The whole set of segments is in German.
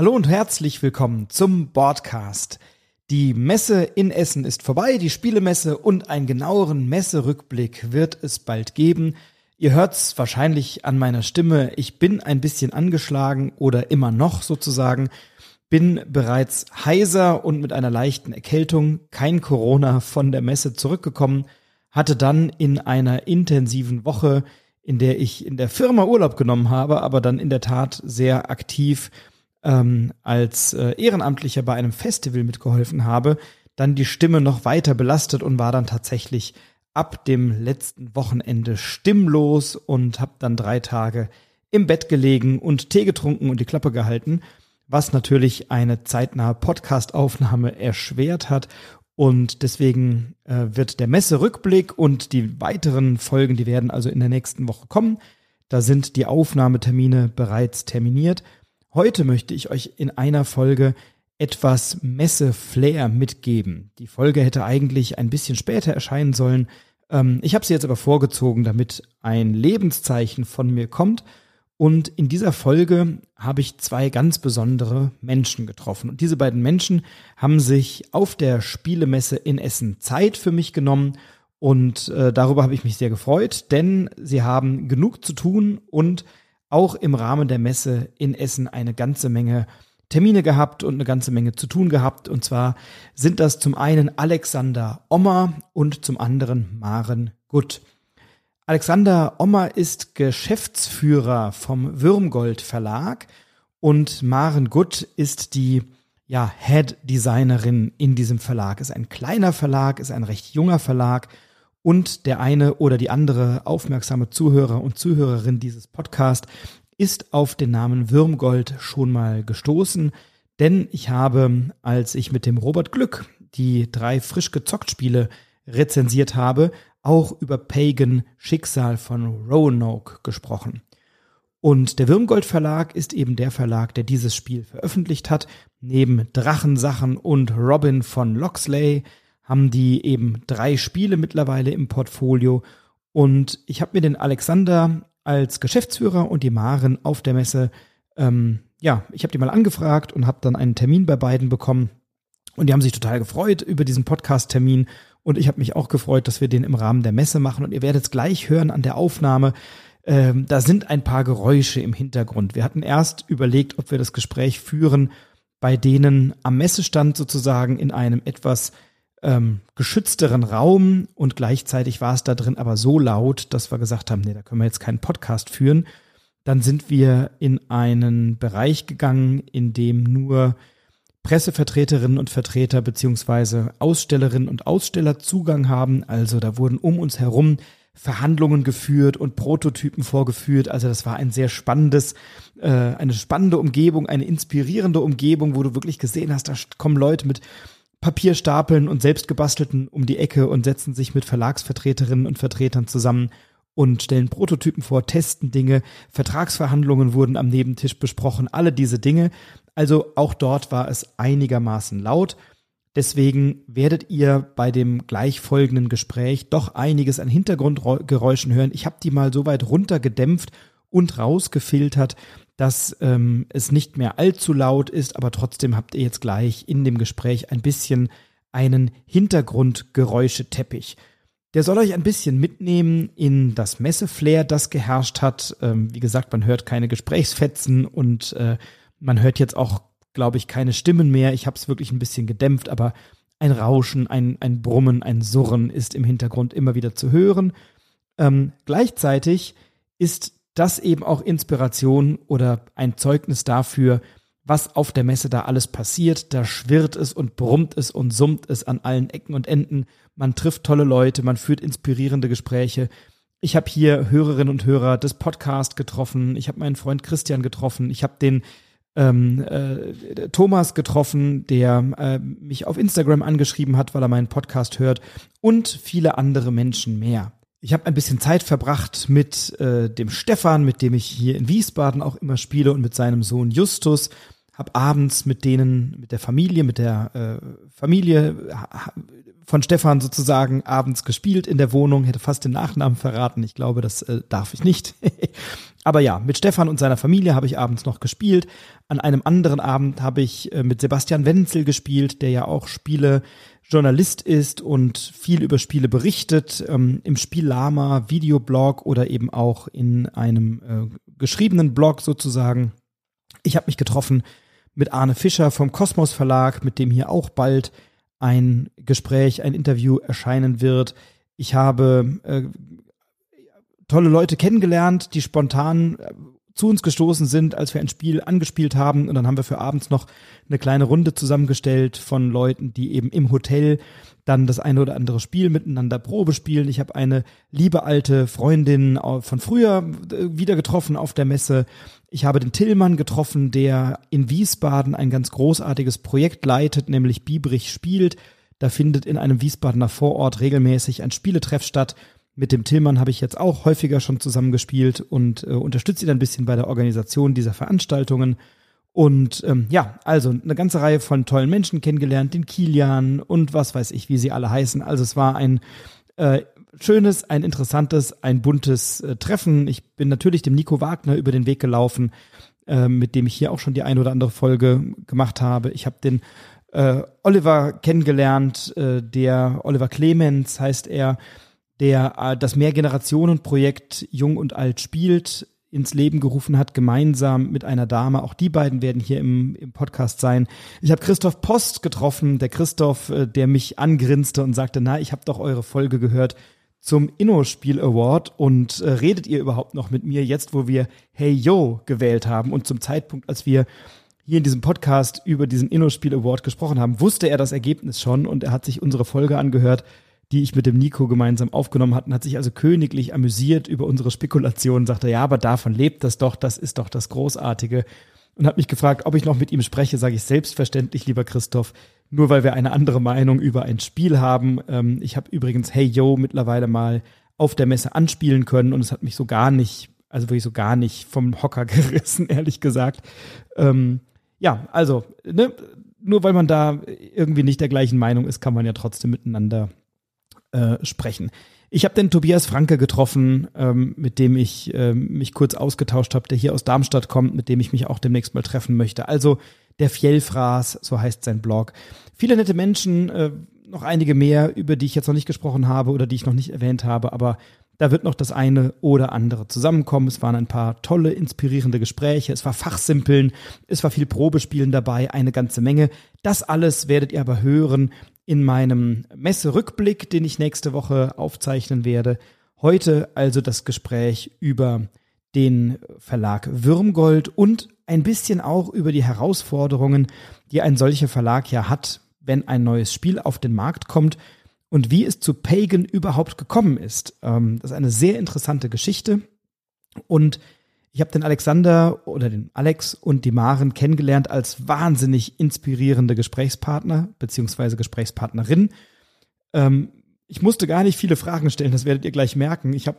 Hallo und herzlich willkommen zum Broadcast. Die Messe in Essen ist vorbei, die Spielemesse und einen genaueren Messerückblick wird es bald geben. Ihr hört's wahrscheinlich an meiner Stimme, ich bin ein bisschen angeschlagen oder immer noch sozusagen, bin bereits heiser und mit einer leichten Erkältung, kein Corona von der Messe zurückgekommen, hatte dann in einer intensiven Woche, in der ich in der Firma Urlaub genommen habe, aber dann in der Tat sehr aktiv ähm, als äh, Ehrenamtlicher bei einem Festival mitgeholfen habe, dann die Stimme noch weiter belastet und war dann tatsächlich ab dem letzten Wochenende stimmlos und habe dann drei Tage im Bett gelegen und Tee getrunken und die Klappe gehalten, was natürlich eine zeitnahe Podcast-Aufnahme erschwert hat. Und deswegen äh, wird der Messerückblick und die weiteren Folgen, die werden also in der nächsten Woche kommen. Da sind die Aufnahmetermine bereits terminiert. Heute möchte ich euch in einer Folge etwas Messe-Flair mitgeben. Die Folge hätte eigentlich ein bisschen später erscheinen sollen. Ähm, ich habe sie jetzt aber vorgezogen, damit ein Lebenszeichen von mir kommt. Und in dieser Folge habe ich zwei ganz besondere Menschen getroffen. Und diese beiden Menschen haben sich auf der Spielemesse in Essen Zeit für mich genommen. Und äh, darüber habe ich mich sehr gefreut, denn sie haben genug zu tun und auch im Rahmen der Messe in Essen eine ganze Menge Termine gehabt und eine ganze Menge zu tun gehabt. Und zwar sind das zum einen Alexander Ommer und zum anderen Maren Gutt. Alexander Ommer ist Geschäftsführer vom Würmgold Verlag und Maren Gutt ist die ja, Head Designerin in diesem Verlag. Ist ein kleiner Verlag, ist ein recht junger Verlag und der eine oder die andere aufmerksame Zuhörer und Zuhörerin dieses Podcasts ist auf den Namen Würmgold schon mal gestoßen, denn ich habe, als ich mit dem Robert Glück die drei frisch gezockt Spiele rezensiert habe, auch über Pagan Schicksal von Roanoke gesprochen. Und der Würmgold Verlag ist eben der Verlag, der dieses Spiel veröffentlicht hat. Neben Drachensachen und Robin von Loxley haben die eben drei Spiele mittlerweile im Portfolio. Und ich habe mir den Alexander als Geschäftsführer und die Maren auf der Messe, ähm, ja, ich habe die mal angefragt und habe dann einen Termin bei beiden bekommen. Und die haben sich total gefreut über diesen Podcast-Termin. Und ich habe mich auch gefreut, dass wir den im Rahmen der Messe machen. Und ihr werdet es gleich hören an der Aufnahme. Ähm, da sind ein paar Geräusche im Hintergrund. Wir hatten erst überlegt, ob wir das Gespräch führen, bei denen am Messestand sozusagen in einem etwas ähm, geschützteren Raum und gleichzeitig war es da drin aber so laut, dass wir gesagt haben, nee, da können wir jetzt keinen Podcast führen. Dann sind wir in einen Bereich gegangen, in dem nur Pressevertreterinnen und Vertreter beziehungsweise Ausstellerinnen und Aussteller Zugang haben. Also da wurden um uns herum Verhandlungen geführt und Prototypen vorgeführt. Also das war ein sehr spannendes, äh, eine spannende Umgebung, eine inspirierende Umgebung, wo du wirklich gesehen hast, da kommen Leute mit Papierstapeln und selbstgebastelten um die Ecke und setzen sich mit Verlagsvertreterinnen und Vertretern zusammen und stellen Prototypen vor, testen Dinge, Vertragsverhandlungen wurden am Nebentisch besprochen, alle diese Dinge. Also auch dort war es einigermaßen laut. Deswegen werdet ihr bei dem gleich folgenden Gespräch doch einiges an Hintergrundgeräuschen hören. Ich habe die mal so weit runtergedämpft und rausgefiltert, dass ähm, es nicht mehr allzu laut ist, aber trotzdem habt ihr jetzt gleich in dem Gespräch ein bisschen einen Hintergrundgeräuscheteppich. Der soll euch ein bisschen mitnehmen in das Messeflair, das geherrscht hat. Ähm, wie gesagt, man hört keine Gesprächsfetzen und äh, man hört jetzt auch, glaube ich, keine Stimmen mehr. Ich habe es wirklich ein bisschen gedämpft, aber ein Rauschen, ein, ein Brummen, ein Surren ist im Hintergrund immer wieder zu hören. Ähm, gleichzeitig ist das eben auch Inspiration oder ein Zeugnis dafür, was auf der Messe da alles passiert. Da schwirrt es und brummt es und summt es an allen Ecken und Enden. Man trifft tolle Leute, man führt inspirierende Gespräche. Ich habe hier Hörerinnen und Hörer des Podcasts getroffen. Ich habe meinen Freund Christian getroffen. Ich habe den ähm, äh, Thomas getroffen, der äh, mich auf Instagram angeschrieben hat, weil er meinen Podcast hört und viele andere Menschen mehr. Ich habe ein bisschen Zeit verbracht mit äh, dem Stefan, mit dem ich hier in Wiesbaden auch immer spiele und mit seinem Sohn Justus. Hab abends mit denen, mit der Familie, mit der äh, Familie von Stefan sozusagen abends gespielt in der Wohnung, hätte fast den Nachnamen verraten. Ich glaube, das äh, darf ich nicht. Aber ja, mit Stefan und seiner Familie habe ich abends noch gespielt. An einem anderen Abend habe ich äh, mit Sebastian Wenzel gespielt, der ja auch Spiele Journalist ist und viel über Spiele berichtet, ähm, im Spiel Lama, Videoblog oder eben auch in einem äh, geschriebenen Blog sozusagen. Ich habe mich getroffen mit Arne Fischer vom Kosmos Verlag, mit dem hier auch bald ein Gespräch, ein Interview erscheinen wird. Ich habe äh, tolle Leute kennengelernt, die spontan äh, zu uns gestoßen sind, als wir ein Spiel angespielt haben. Und dann haben wir für abends noch eine kleine Runde zusammengestellt von Leuten, die eben im Hotel dann das eine oder andere Spiel miteinander Probe spielen. Ich habe eine liebe alte Freundin von früher äh, wieder getroffen auf der Messe. Ich habe den Tillmann getroffen, der in Wiesbaden ein ganz großartiges Projekt leitet, nämlich Biebrich spielt. Da findet in einem Wiesbadener Vorort regelmäßig ein Spieletreff statt mit dem Tillmann habe ich jetzt auch häufiger schon zusammengespielt und äh, unterstütze ihn ein bisschen bei der Organisation dieser Veranstaltungen. Und ähm, ja, also eine ganze Reihe von tollen Menschen kennengelernt, den Kilian und was weiß ich, wie sie alle heißen. Also es war ein äh, schönes, ein interessantes, ein buntes äh, Treffen. Ich bin natürlich dem Nico Wagner über den Weg gelaufen, äh, mit dem ich hier auch schon die eine oder andere Folge gemacht habe. Ich habe den äh, Oliver kennengelernt, äh, der Oliver Clemens heißt er, der äh, das Mehrgenerationen-Projekt Jung und Alt spielt, ins Leben gerufen hat, gemeinsam mit einer Dame. Auch die beiden werden hier im, im Podcast sein. Ich habe Christoph Post getroffen, der Christoph, äh, der mich angrinste und sagte, na, ich habe doch eure Folge gehört zum Inno-Spiel Award und äh, redet ihr überhaupt noch mit mir jetzt, wo wir Hey Yo gewählt haben und zum Zeitpunkt, als wir hier in diesem Podcast über diesen Inno-Spiel Award gesprochen haben, wusste er das Ergebnis schon und er hat sich unsere Folge angehört die ich mit dem Nico gemeinsam aufgenommen hatten, hat sich also königlich amüsiert über unsere Spekulationen, sagte, ja, aber davon lebt das doch, das ist doch das Großartige. Und hat mich gefragt, ob ich noch mit ihm spreche, sage ich selbstverständlich, lieber Christoph, nur weil wir eine andere Meinung über ein Spiel haben. Ähm, ich habe übrigens Hey Yo mittlerweile mal auf der Messe anspielen können und es hat mich so gar nicht, also wirklich so gar nicht vom Hocker gerissen, ehrlich gesagt. Ähm, ja, also, ne, nur weil man da irgendwie nicht der gleichen Meinung ist, kann man ja trotzdem miteinander äh, sprechen. Ich habe den Tobias Franke getroffen, ähm, mit dem ich ähm, mich kurz ausgetauscht habe, der hier aus Darmstadt kommt, mit dem ich mich auch demnächst mal treffen möchte. Also der Fjellfraß, so heißt sein Blog. Viele nette Menschen, äh, noch einige mehr, über die ich jetzt noch nicht gesprochen habe oder die ich noch nicht erwähnt habe, aber da wird noch das eine oder andere zusammenkommen. Es waren ein paar tolle, inspirierende Gespräche. Es war Fachsimpeln. Es war viel Probespielen dabei, eine ganze Menge. Das alles werdet ihr aber hören in meinem Messerückblick, den ich nächste Woche aufzeichnen werde. Heute also das Gespräch über den Verlag Würmgold und ein bisschen auch über die Herausforderungen, die ein solcher Verlag ja hat, wenn ein neues Spiel auf den Markt kommt und wie es zu Pagan überhaupt gekommen ist. Ähm, das ist eine sehr interessante Geschichte und ich habe den Alexander oder den Alex und die Maren kennengelernt als wahnsinnig inspirierende Gesprächspartner beziehungsweise Gesprächspartnerin. Ähm, ich musste gar nicht viele Fragen stellen, das werdet ihr gleich merken. Ich habe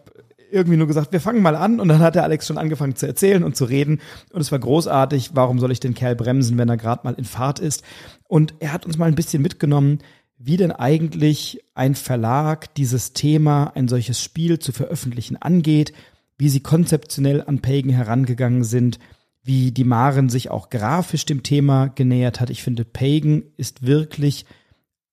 irgendwie nur gesagt, wir fangen mal an und dann hat der Alex schon angefangen zu erzählen und zu reden und es war großartig. Warum soll ich den Kerl bremsen, wenn er gerade mal in Fahrt ist? Und er hat uns mal ein bisschen mitgenommen, wie denn eigentlich ein Verlag dieses Thema, ein solches Spiel zu veröffentlichen angeht, wie sie konzeptionell an Pagan herangegangen sind, wie die Maren sich auch grafisch dem Thema genähert hat. Ich finde, Pagan ist wirklich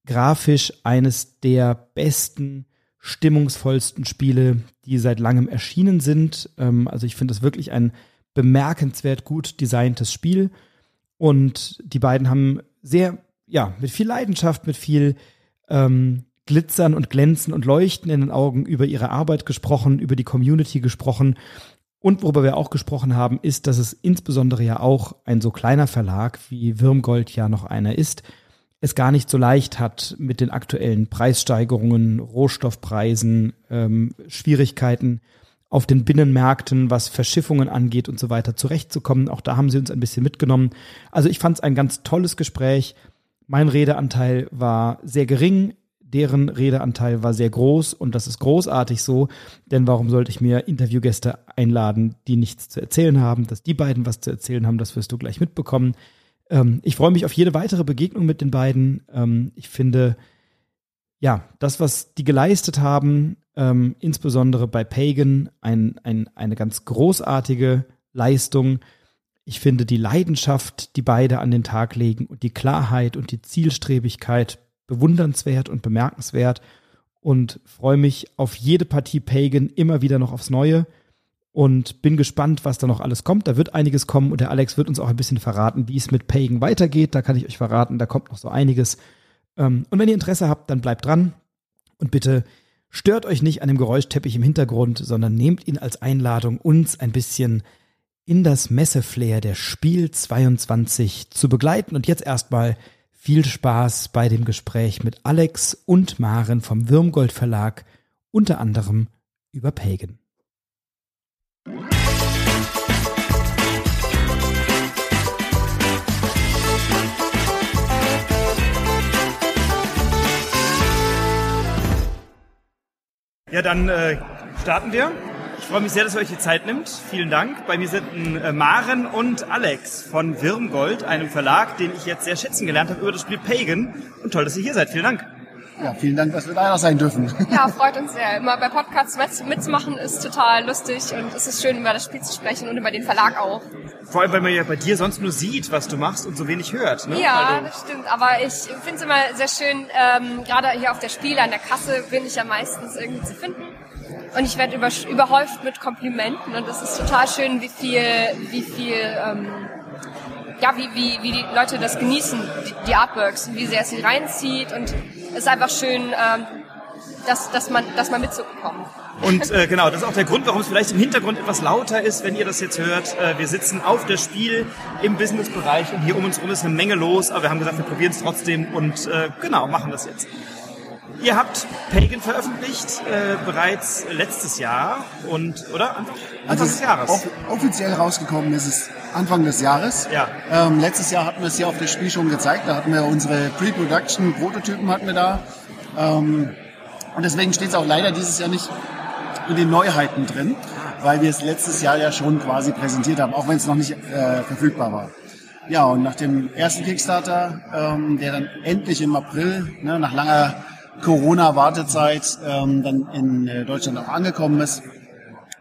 grafisch eines der besten, stimmungsvollsten Spiele, die seit langem erschienen sind. Ähm, also ich finde es wirklich ein bemerkenswert gut designtes Spiel. Und die beiden haben sehr, ja, mit viel Leidenschaft, mit viel ähm, Glitzern und Glänzen und Leuchten in den Augen über ihre Arbeit gesprochen, über die Community gesprochen. Und worüber wir auch gesprochen haben, ist, dass es insbesondere ja auch ein so kleiner Verlag wie Würmgold ja noch einer ist, es gar nicht so leicht hat mit den aktuellen Preissteigerungen, Rohstoffpreisen, ähm, Schwierigkeiten auf den Binnenmärkten, was Verschiffungen angeht und so weiter, zurechtzukommen. Auch da haben sie uns ein bisschen mitgenommen. Also ich fand es ein ganz tolles Gespräch. Mein Redeanteil war sehr gering deren Redeanteil war sehr groß und das ist großartig so, denn warum sollte ich mir Interviewgäste einladen, die nichts zu erzählen haben, dass die beiden was zu erzählen haben, das wirst du gleich mitbekommen. Ähm, ich freue mich auf jede weitere Begegnung mit den beiden. Ähm, ich finde, ja, das, was die geleistet haben, ähm, insbesondere bei Pagan, ein, ein, eine ganz großartige Leistung. Ich finde die Leidenschaft, die beide an den Tag legen und die Klarheit und die Zielstrebigkeit bewundernswert und bemerkenswert und freue mich auf jede Partie Pagan immer wieder noch aufs Neue und bin gespannt, was da noch alles kommt. Da wird einiges kommen und der Alex wird uns auch ein bisschen verraten, wie es mit Pagan weitergeht. Da kann ich euch verraten, da kommt noch so einiges. Ähm, und wenn ihr Interesse habt, dann bleibt dran und bitte stört euch nicht an dem Geräuschteppich im Hintergrund, sondern nehmt ihn als Einladung, uns ein bisschen in das Messeflair der Spiel 22 zu begleiten. Und jetzt erstmal viel Spaß bei dem Gespräch mit Alex und Maren vom Würmgold Verlag, unter anderem über Pagan. Ja, dann äh, starten wir. Ich freue mich sehr, dass ihr euch die Zeit nimmt. Vielen Dank. Bei mir sind äh, Maren und Alex von Wirmgold, einem Verlag, den ich jetzt sehr schätzen gelernt habe über das Spiel Pagan. Und toll, dass ihr hier seid. Vielen Dank. Ja, vielen Dank, dass wir da sein dürfen. Ja, freut uns sehr. Immer bei Podcasts mitzumachen ist total lustig und es ist schön, über das Spiel zu sprechen und über den Verlag auch. Vor allem, weil man ja bei dir sonst nur sieht, was du machst und so wenig hört. Ne? Ja, also. das stimmt. Aber ich finde es immer sehr schön, ähm, gerade hier auf der Spiel an der Kasse bin ich ja meistens irgendwie zu finden. Und ich werde über, überhäuft mit Komplimenten und es ist total schön, wie viel, wie viel ähm, ja, wie, wie, wie die Leute das genießen, die, die Artworks, wie sehr es sie reinzieht und es ist einfach schön, ähm, dass, dass, man, dass man mitzubekommt. Und äh, genau, das ist auch der Grund, warum es vielleicht im Hintergrund etwas lauter ist, wenn ihr das jetzt hört. Äh, wir sitzen auf der Spiel im Businessbereich und hier um uns herum ist eine Menge los, aber wir haben gesagt, wir probieren es trotzdem und äh, genau, machen das jetzt. Ihr habt Pagan veröffentlicht äh, bereits letztes Jahr und oder Anfang, also des Jahres. Off offiziell rausgekommen ist es Anfang des Jahres. Ja. Ähm, letztes Jahr hatten wir es hier auf der Spiel schon gezeigt. Da hatten wir unsere Pre-Production Prototypen hatten wir da. Ähm, und deswegen steht es auch leider dieses Jahr nicht in den Neuheiten drin, weil wir es letztes Jahr ja schon quasi präsentiert haben, auch wenn es noch nicht äh, verfügbar war. Ja, und nach dem ersten Kickstarter, ähm, der dann endlich im April, ne, nach langer Corona-Wartezeit ähm, dann in äh, Deutschland auch angekommen ist,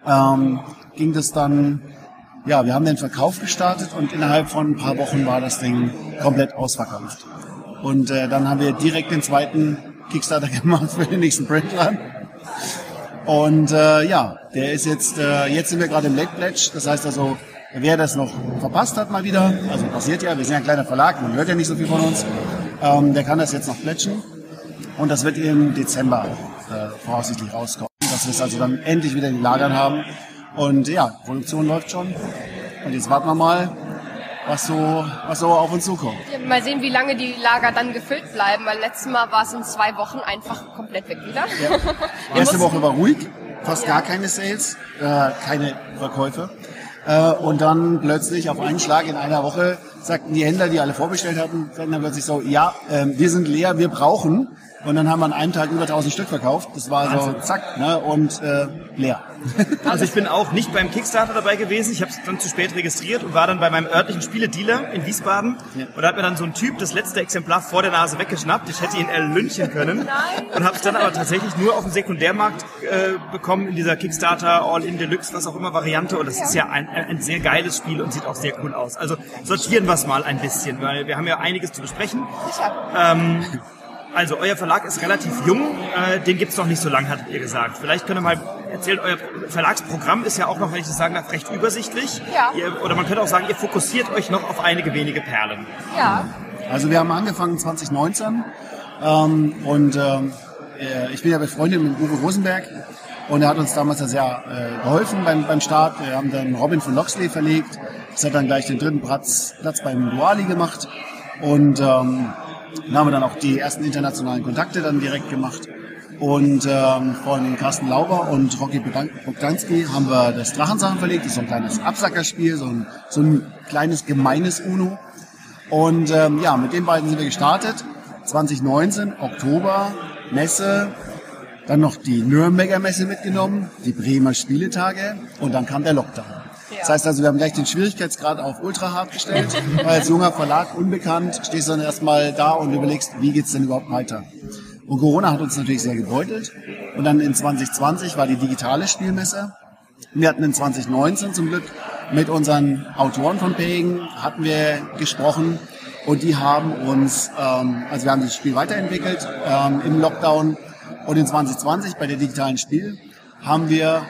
ähm, ging das dann, ja, wir haben den Verkauf gestartet und innerhalb von ein paar Wochen war das Ding komplett ausverkauft. Und äh, dann haben wir direkt den zweiten Kickstarter gemacht für den nächsten Printrun. Und äh, ja, der ist jetzt, äh, jetzt sind wir gerade im Late Pledge. Das heißt also, wer das noch verpasst hat mal wieder, also passiert ja, wir sind ja ein kleiner Verlag, man hört ja nicht so viel von uns, ähm, der kann das jetzt noch plätschen. Und das wird im Dezember äh, voraussichtlich rauskommen, dass wir es also dann endlich wieder in den Lagern haben. Und ja, Produktion läuft schon. Und jetzt warten wir mal, was so, was so auf uns zukommt. Ja, mal sehen, wie lange die Lager dann gefüllt bleiben, weil letztes Mal war es in zwei Wochen einfach komplett weg wieder. Ja. Erste Woche war ruhig, fast ja. gar keine Sales, äh, keine Verkäufe. Äh, und dann plötzlich auf einen Schlag in einer Woche sagten die Händler, die alle vorbestellt hatten, dann plötzlich so, ja, äh, wir sind leer, wir brauchen. Und dann haben wir an einem Tag über 1000 Stück verkauft. Das war Wahnsinn. so zack ne, und äh, leer. Also ich bin auch nicht beim Kickstarter dabei gewesen. Ich habe es dann zu spät registriert und war dann bei meinem örtlichen Spieledealer in Wiesbaden. Ja. Und da hat mir dann so ein Typ das letzte Exemplar vor der Nase weggeschnappt. Ich hätte ihn erlünchen können. Nein. Und habe es dann aber tatsächlich nur auf dem Sekundärmarkt äh, bekommen in dieser Kickstarter All-in Deluxe, was auch immer Variante. Und das ja. ist ja ein, ein sehr geiles Spiel und sieht auch sehr cool aus. Also sortieren wir es mal ein bisschen, weil wir haben ja einiges zu besprechen. Ähm, also, euer Verlag ist relativ jung, äh, den gibt's noch nicht so lange, hattet ihr gesagt. Vielleicht könnt ihr mal erzählen, euer Verlagsprogramm ist ja auch noch, wenn ich das sagen darf, recht übersichtlich. Ja. Ihr, oder man könnte auch sagen, ihr fokussiert euch noch auf einige wenige Perlen. Ja. Also wir haben angefangen 2019 ähm, und ähm, äh, ich bin ja befreundet mit Uwe Rosenberg und er hat uns damals ja sehr äh, geholfen beim, beim Start. Wir haben dann Robin von Loxley verlegt. Das hat dann gleich den dritten Platz, Platz beim Duali gemacht und ähm, dann haben wir dann auch die ersten internationalen Kontakte dann direkt gemacht. Und ähm, von Carsten Lauber und Rocky Bogdanski haben wir das Drachensachen verlegt. Das ist so ein kleines Absackerspiel, so ein, so ein kleines gemeines Uno. Und ähm, ja, mit den beiden sind wir gestartet. 2019, Oktober, Messe, dann noch die Nürnberger Messe mitgenommen, die Bremer Spieletage und dann kam der Lockdown. Das heißt also, wir haben gleich den Schwierigkeitsgrad auf ultra hart gestellt, weil als junger Verlag unbekannt stehst du dann erstmal da und überlegst, wie geht's denn überhaupt weiter? Und Corona hat uns natürlich sehr gebeutelt. Und dann in 2020 war die digitale Spielmesse. Wir hatten in 2019 zum Glück mit unseren Autoren von Pegen hatten wir gesprochen und die haben uns, ähm, also wir haben das Spiel weiterentwickelt ähm, im Lockdown und in 2020 bei der digitalen Spiel haben wir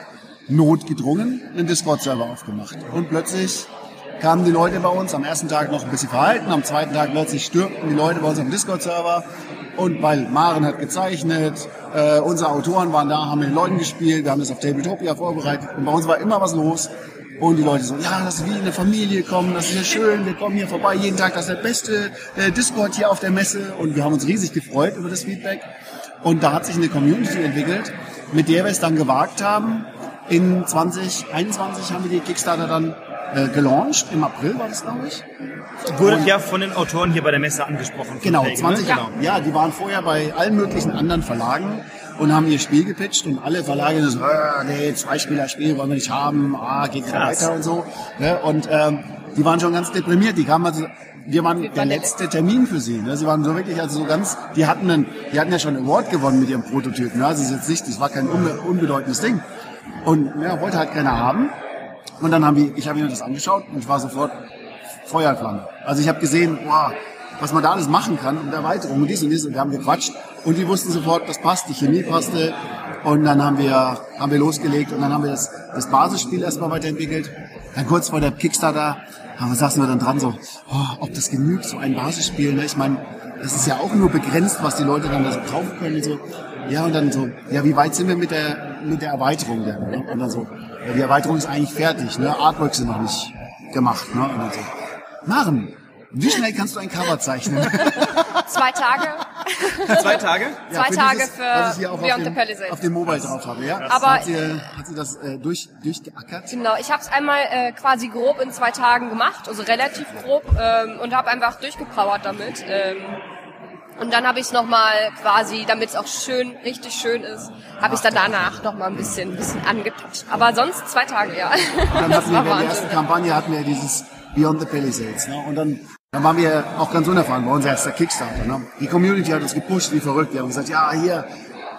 notgedrungen einen Discord-Server aufgemacht und plötzlich kamen die Leute bei uns am ersten Tag noch ein bisschen verhalten, am zweiten Tag plötzlich stürmten die Leute bei uns dem Discord-Server und weil Maren hat gezeichnet, äh, unsere Autoren waren da, haben mit den Leuten gespielt, wir haben das auf Tabletopia vorbereitet und bei uns war immer was los. Und die Leute so, ja, das ist wie eine Familie kommen, das ist ja schön, wir kommen hier vorbei jeden Tag, das ist der beste äh, Discord hier auf der Messe. Und wir haben uns riesig gefreut über das Feedback. Und da hat sich eine Community entwickelt, mit der wir es dann gewagt haben. In 2021 haben wir die Kickstarter dann äh, gelauncht, im April war das, glaube ich. Wurde ja von den Autoren hier bei der Messe angesprochen. Genau, Pegen, 20 ne? Jahre. Ja, die waren vorher bei allen möglichen anderen Verlagen und haben ihr Spiel gepitcht und alle Verlage so, äh, nee, zwei Spieler Spiel wollen wir nicht haben, ah, geht wieder Krass. weiter und so. Ne? Und ähm, die waren schon ganz deprimiert. Die kamen also, wir waren der letzte Termin für sie. Ne? Sie waren so wirklich also so ganz, die hatten einen, die hatten ja schon einen Award gewonnen mit ihrem Prototyp. Ne? Also es ist jetzt nicht, das war kein unbe unbedeutendes Ding. Und ja, wollte halt keiner haben. Und dann haben wir, ich habe mir das angeschaut und ich war sofort Feuerflamme. Also ich habe gesehen, wow, was man da alles machen kann und Erweiterungen und dies und dies und wir haben gequatscht und die wussten sofort, das passt, die Chemie passte und dann haben wir, haben wir losgelegt und dann haben wir das, das Basisspiel erstmal weiterentwickelt. Dann kurz vor der Kickstarter haben wir, saßen wir dann dran so, oh, ob das genügt, so ein Basisspiel. Ne? Ich meine, das ist ja auch nur begrenzt, was die Leute dann da so kaufen können und so. Ja, und dann so, ja, wie weit sind wir mit der, mit der Erweiterung denn? Ne? Und dann so, ja, die Erweiterung ist eigentlich fertig, ne? Artworks sind noch nicht gemacht, ne? Und dann so, Maren, wie schnell kannst du ein Cover zeichnen? Zwei Tage. Zwei Tage? Ja, Zwei Tage dieses, für was ich hier auch Beyond auf the dem, Palisades. auf dem Mobile drauf habe, ja? Aber- hat sie, hat sie das äh, durch, durchgeackert? Genau, ich habe es einmal äh, quasi grob in zwei Tagen gemacht, also relativ grob ähm, und habe einfach durchgepowert damit. Ähm, und dann habe ich es nochmal quasi, damit es auch schön, richtig schön ist, habe ich dann danach nochmal ein bisschen, ein bisschen angetatscht. Aber sonst zwei Tage, ja. Und dann hatten wir bei der ersten Kampagne hatten wir dieses Beyond the Palisades. Ne? Und dann, dann waren wir auch ganz unerfahren, war unser erster Kickstarter. Ne? Die Community hat uns gepusht wie verrückt. Die haben gesagt, ja, hier,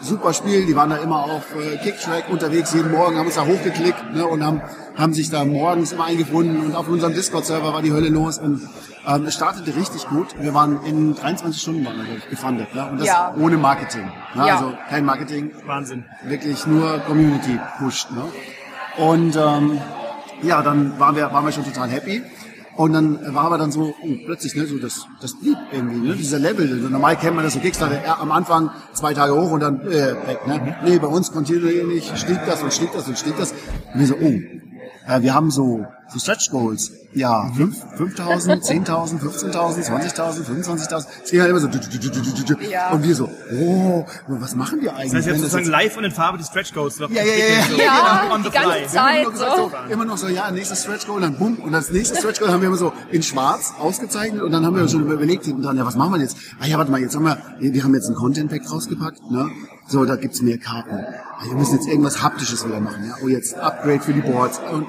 super Spiel. Die waren da immer auf äh, Kicktrack unterwegs jeden Morgen, haben uns da hochgeklickt ne? und haben, haben sich da morgens immer eingefunden. Und auf unserem Discord-Server war die Hölle los. Und ähm, es startete richtig gut. Wir waren in 23 Stunden waren wir, gefundet. Ne? Und das Ja. ohne Marketing. Ne? Ja. Also kein Marketing, Wahnsinn. wirklich nur Community pusht. Ne? Und ähm, ja, dann waren wir, waren wir schon total happy. Und dann war aber dann so, oh, plötzlich, ne, so das, das blieb irgendwie, ne, dieser Level. Normal kennt man das so Kickstarter, ja, am Anfang zwei Tage hoch und dann äh, weg. Ne? Nee, bei uns kontinuierlich stieg das und stieg das und stieg das. Und wir so, oh, äh, wir haben so, so Stretch Goals. Ja, fünf- 5.000, 10.000, 15.000, 20.000, 25.000. Es ging halt immer so. du- du- du- du- du- du- Ja. Und wir so, oh, was machen wir eigentlich? Das heißt, jetzt das sozusagen live und in Farbe die Stretch Goals noch Ja, ja, ja, ja. Ja, die ganze Zeit. haben immer so, so. immer noch so, ja, nächstes Stretch Goal, dann bumm, und das nächste Stretch Goal haben wir immer so in schwarz ausgezeichnet und dann haben wir uns schon überlegt hinten dran, ja, was machen wir jetzt? Ah ja, warte mal, jetzt haben wir, wir haben jetzt ein Content Pack rausgepackt, ne? So, da gibt's mehr Karten. Ah, Wir müssen jetzt irgendwas Haptisches wieder machen, ja? Oh, jetzt Upgrade für die Boards und,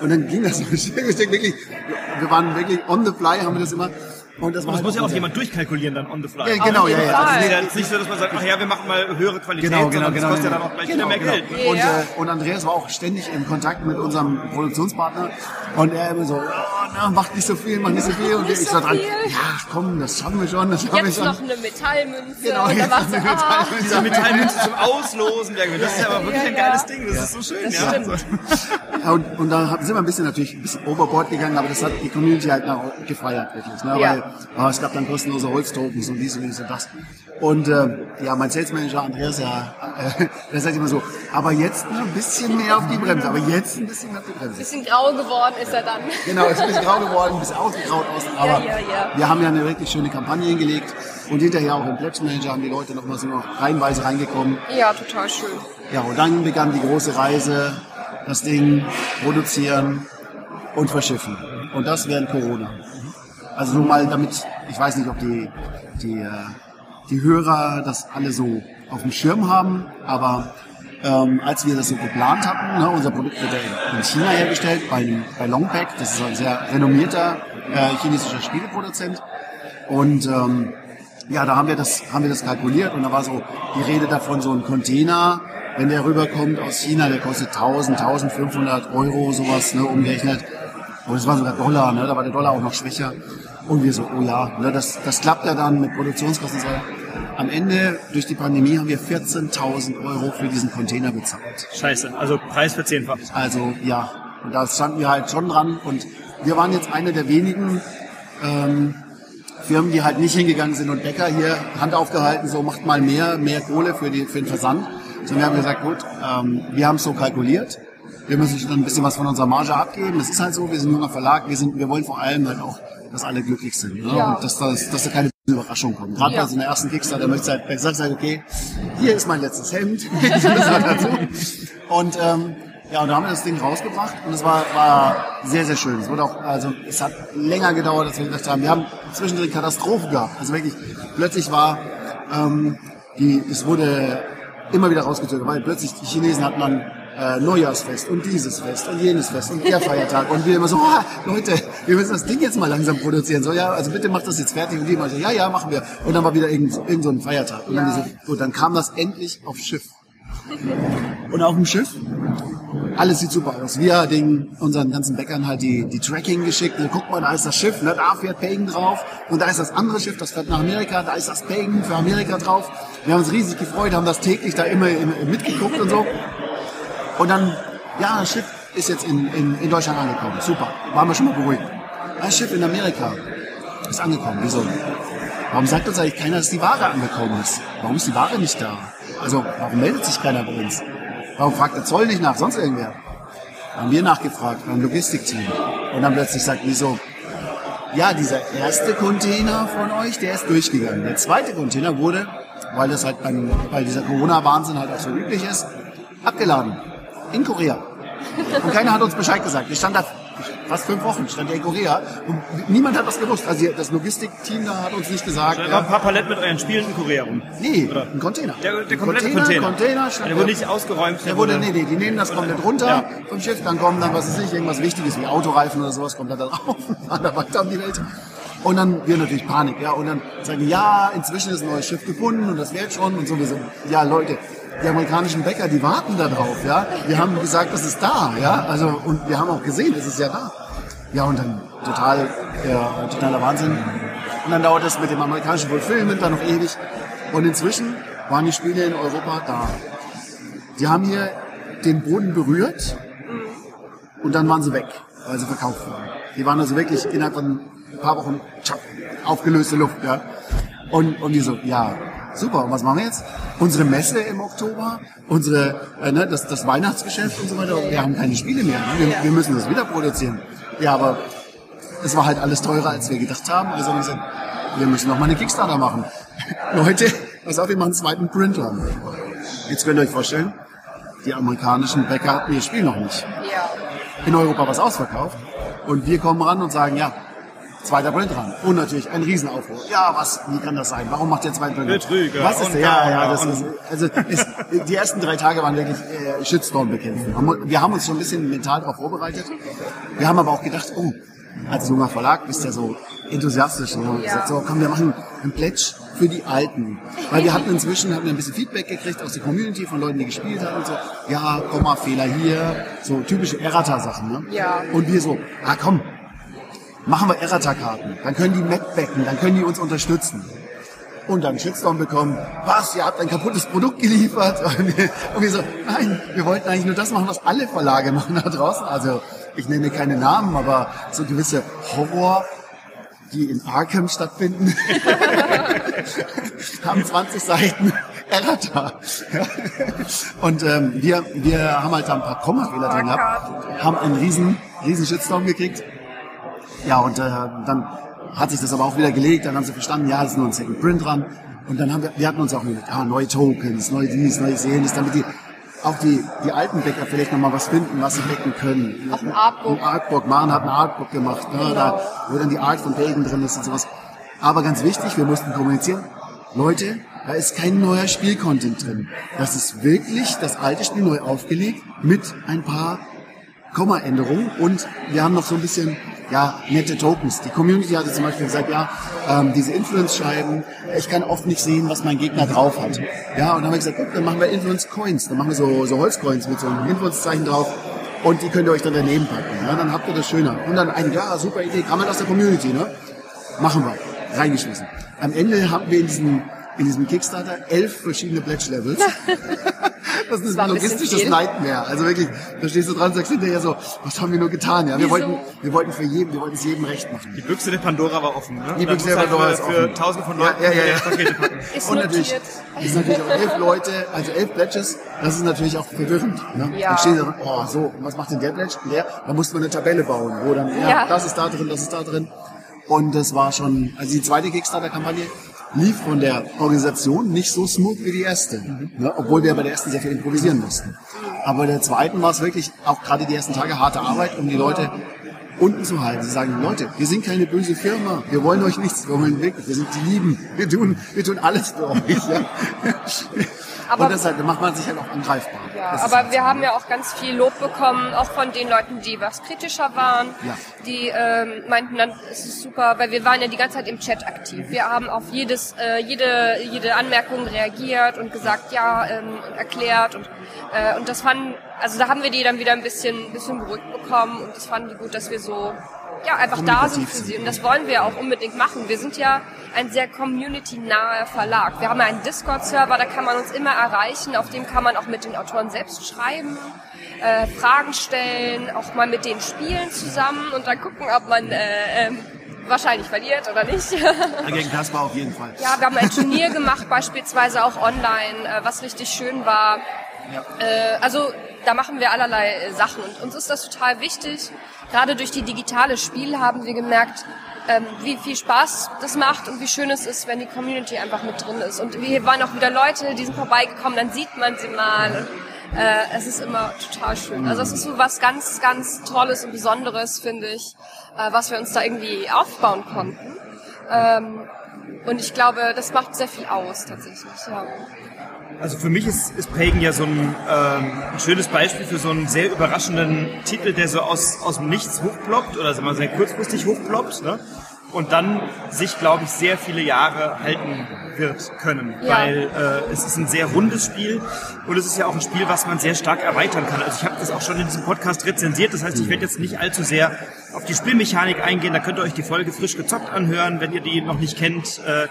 und dann ging das Stück wirklich, wir waren wirklich on the fly, haben wir das immer, und das Das halt muss ja auch jemand durchkalkulieren dann on the fly. Ja, genau, ja, ja. Also nee, dann ist nicht so, dass man sagt, ach ja, wir machen mal höhere Qualität, Genau, genau, genau. das kostet ja genau. dann auch gleich genau, wieder mehr genau. Geld. ne? Und, Ja. äh, und Andreas war auch ständig in Kontakt mit unserem Produktionspartner und er immer so, oh, na, macht nicht so viel, macht nicht so viel. Und Nicht ich so dran, viel. ja, komm, das schaffen wir schon, das schaffen wir schon. noch eine Metallmünze Genau, und dann eine ah, Diese Metallmünze zum Auslosen, der das ist ja aber wirklich Ja, ein ja. geiles Ding, das ist so schön. Das ja. und, und da sind wir ein bisschen natürlich ein bisschen overboard gegangen, aber das hat die Community halt nach, gefeiert wirklich. Ne? Ja. Weil oh, es gab dann kostenlose Holztokens und dies und dies und das. Und äh, ja, mein Sales Manager Andreas, ja, äh, der sagt immer so, aber jetzt ein bisschen mehr auf die Bremse, aber jetzt ein bisschen mehr auf die Bremse. bisschen grau geworden ist er dann. Genau, ist ein bisschen grau geworden, ein bisschen ausgegraut außen, aber Ja, ja, ja. wir haben ja eine wirklich schöne Kampagne hingelegt und hinterher auch im Pledge Manager haben die Leute nochmal so noch reihenweise reingekommen. Ja, total schön. Ja, und dann begann die große Reise, das Ding produzieren und verschiffen. Und das während Corona. Also nur mal damit, ich weiß nicht, ob die, die, äh, die Hörer das alle so auf dem Schirm haben, aber ähm, als wir das so geplant hatten, ne, unser Produkt wird ja in China hergestellt, bei, bei Longpack, das ist ein sehr renommierter äh, chinesischer Spieleproduzent. Und ähm, ja, da haben wir das, haben wir das kalkuliert und da war so die Rede davon, so ein Container, wenn der rüberkommt aus China, der kostet 1000, 1500 Euro, sowas, ne, umgerechnet. Und es war sogar Dollar, ne, da war der Dollar auch noch schwächer. Und wir so, oh ja, ne, das, das klappt ja dann mit Produktionskosten. So. Am Ende, durch die Pandemie, haben wir 14.000 Euro für diesen Container bezahlt. Scheiße, also Preis für zehnfach. Also ja, und da standen wir halt schon dran und wir waren jetzt eine der wenigen ähm, Firmen, die halt nicht hingegangen sind und Bäcker hier Hand aufgehalten, so macht mal mehr, mehr Kohle für, die, für den Versand. Sondern wir haben gesagt, gut, ähm, wir haben es so kalkuliert. Wir müssen dann ein bisschen was von unserer Marge abgeben. Das ist halt so, wir sind ein junger Verlag, wir, sind, wir wollen vor allem halt auch, dass alle glücklich sind. Ne? Ja. Und dass, dass, dass da keine Überraschung kommt. Gerade Ja. bei so einer ersten Kickstarter möchte halt, der sagt halt, okay, hier ist mein letztes Hemd. Und ähm, ja, und da haben wir das Ding rausgebracht und es war, war sehr, sehr schön. Es wurde auch, also es hat länger gedauert, als wir gedacht haben. Wir haben zwischendrin Katastrophen gehabt. Also wirklich, plötzlich war, ähm, die, es wurde immer wieder rausgezögert, weil plötzlich die Chinesen hatten dann äh, Neujahrsfest und dieses Fest und jenes Fest und der Feiertag und wir immer so, ah, Leute, wir müssen das Ding jetzt mal langsam produzieren. So, ja, also bitte macht das jetzt fertig und die immer so, ja, ja, machen wir. Und dann war wieder irgend, irgend so ein Feiertag. Und dann, so, gut, dann kam das endlich aufs Schiff. Und auf dem Schiff, alles sieht super aus. Wir haben den, unseren ganzen Bäckern halt die, die Tracking geschickt. Guck mal, da ist das Schiff, ne, da fährt Pagan drauf. Und da ist das andere Schiff, das fährt nach Amerika, da ist das Pagan für Amerika drauf. Wir haben uns riesig gefreut, haben das täglich da immer mitgeguckt und so. Und dann, ja, das Schiff ist jetzt in, in, in Deutschland angekommen. Super, waren wir schon mal beruhigt. Das Schiff in Amerika ist angekommen. Wieso? Warum sagt uns eigentlich keiner, dass die Ware angekommen ist? Warum ist die Ware nicht da? Also, warum meldet sich keiner bei uns? Warum fragt der Zoll nicht nach, sonst irgendwer? Haben wir nachgefragt beim Logistikteam. Und dann plötzlich sagt die so, ja, dieser erste Container von euch, der ist durchgegangen. Der zweite Container wurde, weil das halt beim, weil dieser Corona-Wahnsinn halt auch so üblich ist, abgeladen. In Korea. Und keiner hat uns Bescheid gesagt. Ich stand da fast fünf Wochen, stand der in Korea und niemand hat das gewusst. Also das Logistikteam da hat uns nicht gesagt. Da war Ja, ein paar Paletten mit euren Spielen in Korea rum. nee, Oder? ein Container. Der, der komplette Container. Container stand der wurde nicht ausgeräumt. der wurde, nee, nee, die nehmen das komplett runter Ja. vom Schiff, dann kommen dann, was weiß ich, irgendwas Wichtiges wie Autoreifen oder sowas, kommt dann da drauf, fahren da weiter um die Welt. Und dann wir natürlich Panik, ja, und dann sagen ja, inzwischen ist ein neues Schiff gefunden und das wird schon und sowieso. Ja, Leute, die amerikanischen Bäcker, die warten da drauf, ja. Wir haben gesagt, das ist da, ja, also, und wir haben auch gesehen, es ist ja da. Ja, und dann total, ja, totaler Wahnsinn. Und dann dauert das mit dem amerikanischen Fulfillment dann noch ewig. Und inzwischen waren die Spiele in Europa da. Die haben hier den Boden berührt und dann waren sie weg, weil sie verkauft waren. Die waren also wirklich innerhalb von ein paar Wochen tschapp, aufgelöste Luft. Ja. Und, und die so, ja, super, und was machen wir jetzt? Unsere Messe im Oktober, unsere, äh, ne, das, das Weihnachtsgeschäft und so weiter, wir haben keine Spiele mehr. Ne? Wir, wir müssen das wieder produzieren. Ja, aber es war halt alles teurer, als wir gedacht haben. Also haben wir gesagt, wir müssen noch mal eine Kickstarter machen. Leute, pass auf, wir machen einen zweiten Printer. Jetzt könnt ihr euch vorstellen, die amerikanischen Bäcker hatten ihr Spiel noch nicht. In Europa was ausverkauft. Und wir kommen ran und sagen, ja, zweiter Print ran. Und natürlich ein Riesenaufruhr. Ja, was, wie kann das sein? Warum macht ihr zweiten Print? Betrüger Was ist der? Ja, ja, das ist, also ist, die ersten drei Tage waren wirklich äh, Shitstorm bekämpfen. Wir haben uns schon ein bisschen mental darauf vorbereitet. Wir haben aber auch gedacht, oh, als junger Verlag bist du ja so enthusiastisch. Und haben gesagt, so, komm, wir machen einen Pledge für die Alten. Weil wir hatten inzwischen hatten wir ein bisschen Feedback gekriegt aus der Community von Leuten, die gespielt haben und so. Ja, Kommafehler hier, so typische Errata-Sachen. Ne? Ja. Und wir so, ah komm, machen wir Errata-Karten. Dann können die mitbacken, dann können die uns unterstützen. Und dann Shitstorm bekommen, was, ihr habt ein kaputtes Produkt geliefert. Und wir, und wir so, nein, wir wollten eigentlich nur das machen, was alle Verlage machen da draußen. Also ich nenne keine Namen, aber so gewisse Horror, die in Arkham stattfinden, haben 20 Seiten Errata. Und ähm, wir, wir haben halt da ein paar Kommafehler drin gehabt, haben einen riesen, riesen Shitstorm gekriegt. Ja, und äh, dann hat sich das aber auch wieder gelegt, dann haben sie verstanden, ja, es ist nur ein Second Print dran. Und dann haben wir, wir hatten uns auch überlegt, ja, neue Tokens, neue dies, neue jenes, damit die auch die, die alten Bäcker vielleicht nochmal was finden, was sie becken können. Auch ein Artbook. Ein Artbook, Maren hat ein Artbook gemacht, ne, da, wo dann die Art von Pagan drin ist und sowas. Aber ganz wichtig, wir mussten kommunizieren, Leute, da ist kein neuer Spielcontent drin. Das ist wirklich das alte Spiel neu aufgelegt mit ein paar Kommaänderungen und wir haben noch so ein bisschen ja, nette Tokens. Die Community hatte zum Beispiel gesagt, ja, ähm, diese Influence-Scheiben, ich kann oft nicht sehen, was mein Gegner drauf hat. Ja, und dann haben wir gesagt, gut, dann machen wir Influence-Coins. Dann machen wir so, so Holzcoins mit so einem Influence-Zeichen drauf. Und die könnt ihr euch dann daneben packen. Ja, dann habt ihr das schöner. Und dann ein, ja, super Idee, kam halt aus der Community, ne? Machen wir. Reingeschmissen. Am Ende haben wir in diesem, in diesem Kickstarter elf verschiedene Pledge-Levels. Das ist ein ein logistisches viel. Nightmare. Also wirklich, da stehst du dran und sagst hinterher so, was haben wir nur getan? Ja, wir Wieso? wollten, wir wollten für jeden, wir wollten es jedem recht machen. Die Büchse der Pandora war offen, ne? Die Büchse der halt Pandora für- ist Für offen. tausende von Ja, Leuten ja, ja, ja. Pakete packen. Ist Und natürlich, notiert. ist natürlich auch elf Leute, also elf Pledges, das ist natürlich auch verwirrend. Ne? Ja. Dann stehen da dran, oh, so, was macht denn der Pledge? Der, da musste man eine Tabelle bauen, wo dann, ja, Ja. das ist da drin, das ist da drin. Und das war schon, also die zweite Kickstarter-Kampagne lief von der Organisation nicht so smooth wie die erste. Ne? Obwohl wir bei der ersten sehr viel improvisieren mussten. Aber bei der zweiten war es wirklich auch gerade die ersten Tage harte Arbeit, um die Leute unten zu halten. Sie sagen, Leute, wir sind keine böse Firma, wir wollen euch nichts, wir wollen wirklich, wir sind die Lieben, wir tun, wir tun alles für euch. Ja. Aber- Und deshalb macht man sich halt auch angreifbar. Ja, Das aber halt wir haben ja auch ganz viel Lob bekommen, auch von den Leuten, die was kritischer waren, Ja. die ähm, meinten dann, es ist super, weil wir waren ja die ganze Zeit im Chat aktiv. Wir haben auf jedes, äh, jede, jede Anmerkung reagiert und gesagt, ja, ähm, und erklärt und äh, und das fanden, also da haben wir die dann wieder ein bisschen, ein bisschen beruhigt bekommen und das fanden die gut, dass wir so ja, einfach da sind für sie. Und das wollen wir auch unbedingt machen. Wir sind ja ein sehr community-naher Verlag. Wir haben ja einen Discord-Server, da kann man uns immer erreichen. Auf dem kann man auch mit den Autoren selbst schreiben, äh, Fragen stellen, auch mal mit denen spielen zusammen und dann gucken, ob man äh, ähm, wahrscheinlich verliert oder nicht. Gegen Kaspar auf jeden Fall. Ja, wir haben ein Turnier gemacht, beispielsweise auch online, äh, was richtig schön war. Äh, also da machen wir allerlei äh, Sachen und uns ist das total wichtig. Gerade durch die digitale Spiel haben wir gemerkt, ähm, wie viel Spaß das macht und wie schön es ist, wenn die Community einfach mit drin ist. Und hier waren auch wieder Leute, die sind vorbeigekommen, dann sieht man sie mal. Und, äh, es ist immer total schön. Also es ist so was ganz, ganz Tolles und Besonderes, finde ich, äh, was wir uns da irgendwie aufbauen konnten. Ähm, und ich glaube, das macht sehr viel aus tatsächlich. Ja. Also für mich ist, ist Pagan ja so ein, ähm, ein schönes Beispiel für so einen sehr überraschenden Titel, der so aus, aus dem Nichts hochploppt oder sagen wir mal sehr kurzfristig hochploppt. Ne? Und dann sich, glaube ich, sehr viele Jahre halten wird können, Ja. weil äh, es ist ein sehr rundes Spiel und es ist ja auch ein Spiel, was man sehr stark erweitern kann. Also ich habe das auch schon in diesem Podcast rezensiert, das heißt, ich werde jetzt nicht allzu sehr auf die Spielmechanik eingehen, da könnt ihr euch die Folge frisch gezockt anhören, wenn ihr die noch nicht kennt, äh,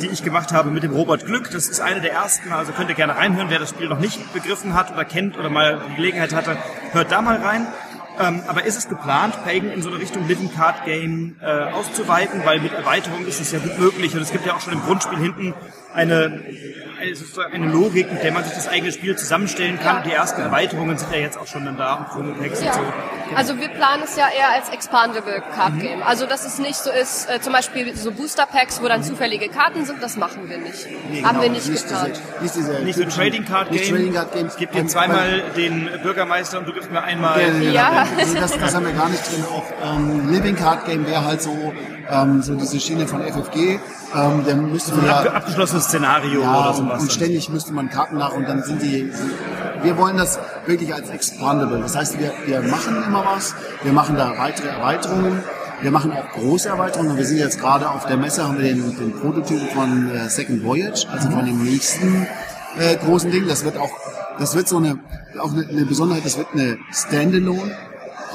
die ich gemacht habe mit dem Robert Glück. Das ist eine der ersten, also könnt ihr gerne reinhören, wer das Spiel noch nicht begriffen hat oder kennt oder mal Gelegenheit hatte, hört da mal rein. Ähm, aber ist es geplant, Pagan in so eine Richtung Living Card Game äh, auszuweiten? Weil mit Erweiterung ist es ja gut möglich und es gibt ja auch schon im Grundspiel hinten eine, eine, sozusagen eine Logik, mit der man sich das eigene Spiel zusammenstellen kann. Ja. Und die ersten Erweiterungen sind ja jetzt auch schon dann da und Chronopex Ja. und so. Also wir planen es ja eher als Expandable Card Game. Also dass es nicht so ist, äh, zum Beispiel so Booster Packs, wo dann zufällige Karten sind, das machen wir nicht. Haben Genau, wir nicht, geplant. Diese, nicht diese Nicht so Trading Card nicht Game. Trading Card Games. Ich gebe dir zweimal den Bürgermeister und du gibst mir einmal. Nee, nee, nee, Ja. nee, nee, das, das haben wir gar nicht drin. Auch ähm, Living Card Game wäre halt so, ähm, so diese Schiene von FFG. Ähm, der müsste man ab, ja, abgeschlossenes Szenario ja oder sowas. und dann. ständig müsste man Karten nach und dann sind die. Wir wollen das wirklich als expandable. Das heißt, wir, wir machen immer was. Wir machen da weitere Erweiterungen. Wir machen auch große Erweiterungen. Und wir sind jetzt gerade auf der Messe, haben wir den, den Prototypen von äh, Second Voyage, also von dem nächsten äh, großen Ding. Das wird auch, das wird so eine, auch eine, eine Besonderheit. Das wird eine Standalone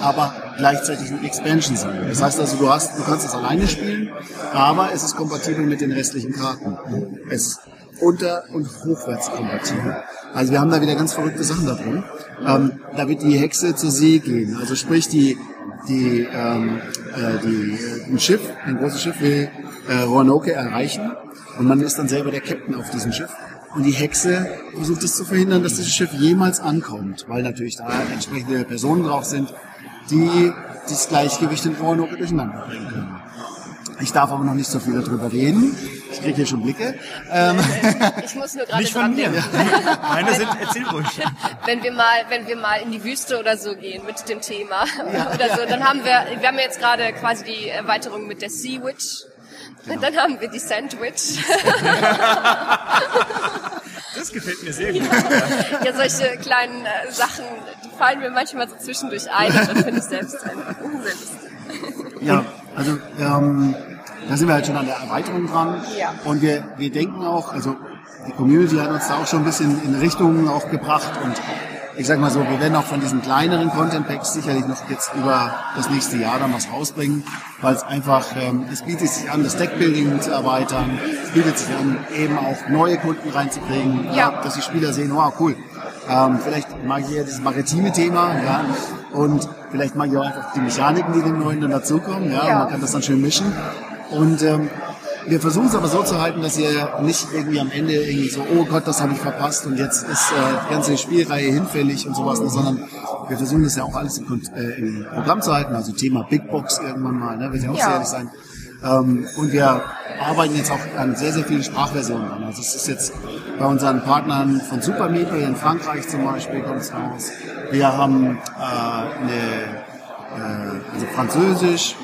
aber gleichzeitig eine Expansion sein. Das heißt also, du hast, du kannst es alleine spielen, aber es ist kompatibel mit den restlichen Karten. Es ist unter- und hochwärts kompatibel. Also wir haben da wieder ganz verrückte Sachen da drin. Ähm, da wird die Hexe zur See gehen. Also sprich, die, die, ähm, äh, die, äh, ein Schiff, ein großes Schiff will äh, Roanoke erreichen und man ist dann selber der Captain auf diesem Schiff. Und die Hexe versucht es zu verhindern, dass dieses Schiff jemals ankommt, weil natürlich da entsprechende Personen drauf sind, die das Gleichgewicht in Roanoke durcheinander bringen können. Ich darf aber noch nicht so viel darüber reden. Ich kriege hier schon Blicke. Ähm, Ich muss nur gerade Nicht von mir. Meine sind, erzähl ruhig. wenn wir mal, wenn wir mal in die Wüste oder so gehen mit dem Thema oder so, dann haben wir, wir haben jetzt gerade quasi die Erweiterung mit der Sea Witch. Und dann haben wir die Sandwich. Das gefällt mir sehr gut. Ja, solche kleinen äh, Sachen, die fallen mir manchmal so zwischendurch ein und das finde ich selbst einfach. Ja, also ähm, da sind wir halt schon an der Erweiterung dran. Ja. Und wir, wir denken auch, also die Community hat uns da auch schon ein bisschen in Richtungen auch gebracht und ich sag mal so, wir werden auch von diesen kleineren Content Packs sicherlich noch jetzt über das nächste Jahr dann was rausbringen, weil es einfach, ähm, es bietet sich an, das Deckbuilding zu erweitern, es bietet sich an, eben auch neue Kunden reinzukriegen, Ja. dass die Spieler sehen, wow, cool, ähm, vielleicht mag ich ja dieses maritime Thema, ja, und vielleicht mag ich auch einfach die Mechaniken, die dem Neuen dann dazukommen, ja, Ja. man kann das dann schön mischen und ähm, wir versuchen es aber so zu halten, dass ihr nicht irgendwie am Ende irgendwie so, oh Gott, das habe ich verpasst und jetzt ist äh, die ganze Spielreihe hinfällig und sowas, ne, sondern wir versuchen das ja auch alles im, äh, im Programm zu halten, also Thema Big Box irgendwann mal, ne, wird ja auch Ja. sehr ehrlich sein. Ähm, und wir arbeiten jetzt auch an sehr, sehr vielen Sprachversionen an. Also es ist jetzt bei unseren Partnern von Super Meeple in Frankreich zum Beispiel kommt es raus. Wir haben äh, eine, äh, also Französisch,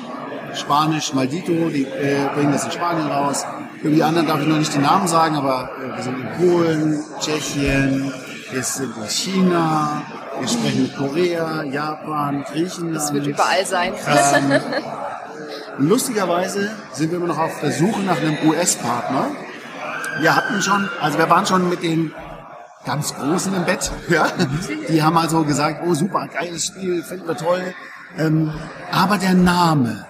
Spanisch, Maldito, die äh, bringen das in Spanien raus. Über die anderen darf ich noch nicht die Namen sagen, aber äh, wir sind in Polen, Tschechien, wir sind in China, wir sprechen mit Korea, Japan, Griechenland. Das wird überall sein. Lustigerweise sind wir immer noch auf der Suche nach einem US-Partner. Wir hatten schon, also wir waren schon mit den ganz Großen im Bett. Ja? Die haben also gesagt, oh super, geiles Spiel, finden wir toll. Ähm, aber der Name.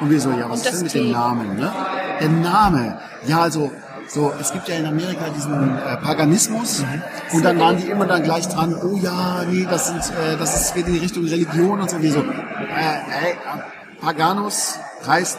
Und wir so, ja, was ist denn mit dem. Namen? Ne? Der Name. Ja, also so, es gibt ja in Amerika diesen äh, Paganismus und dann waren die immer dann gleich dran, oh ja, nee, das sind, äh, das ist geht in die Richtung Religion und so wie so. Äh, äh, Paganus heißt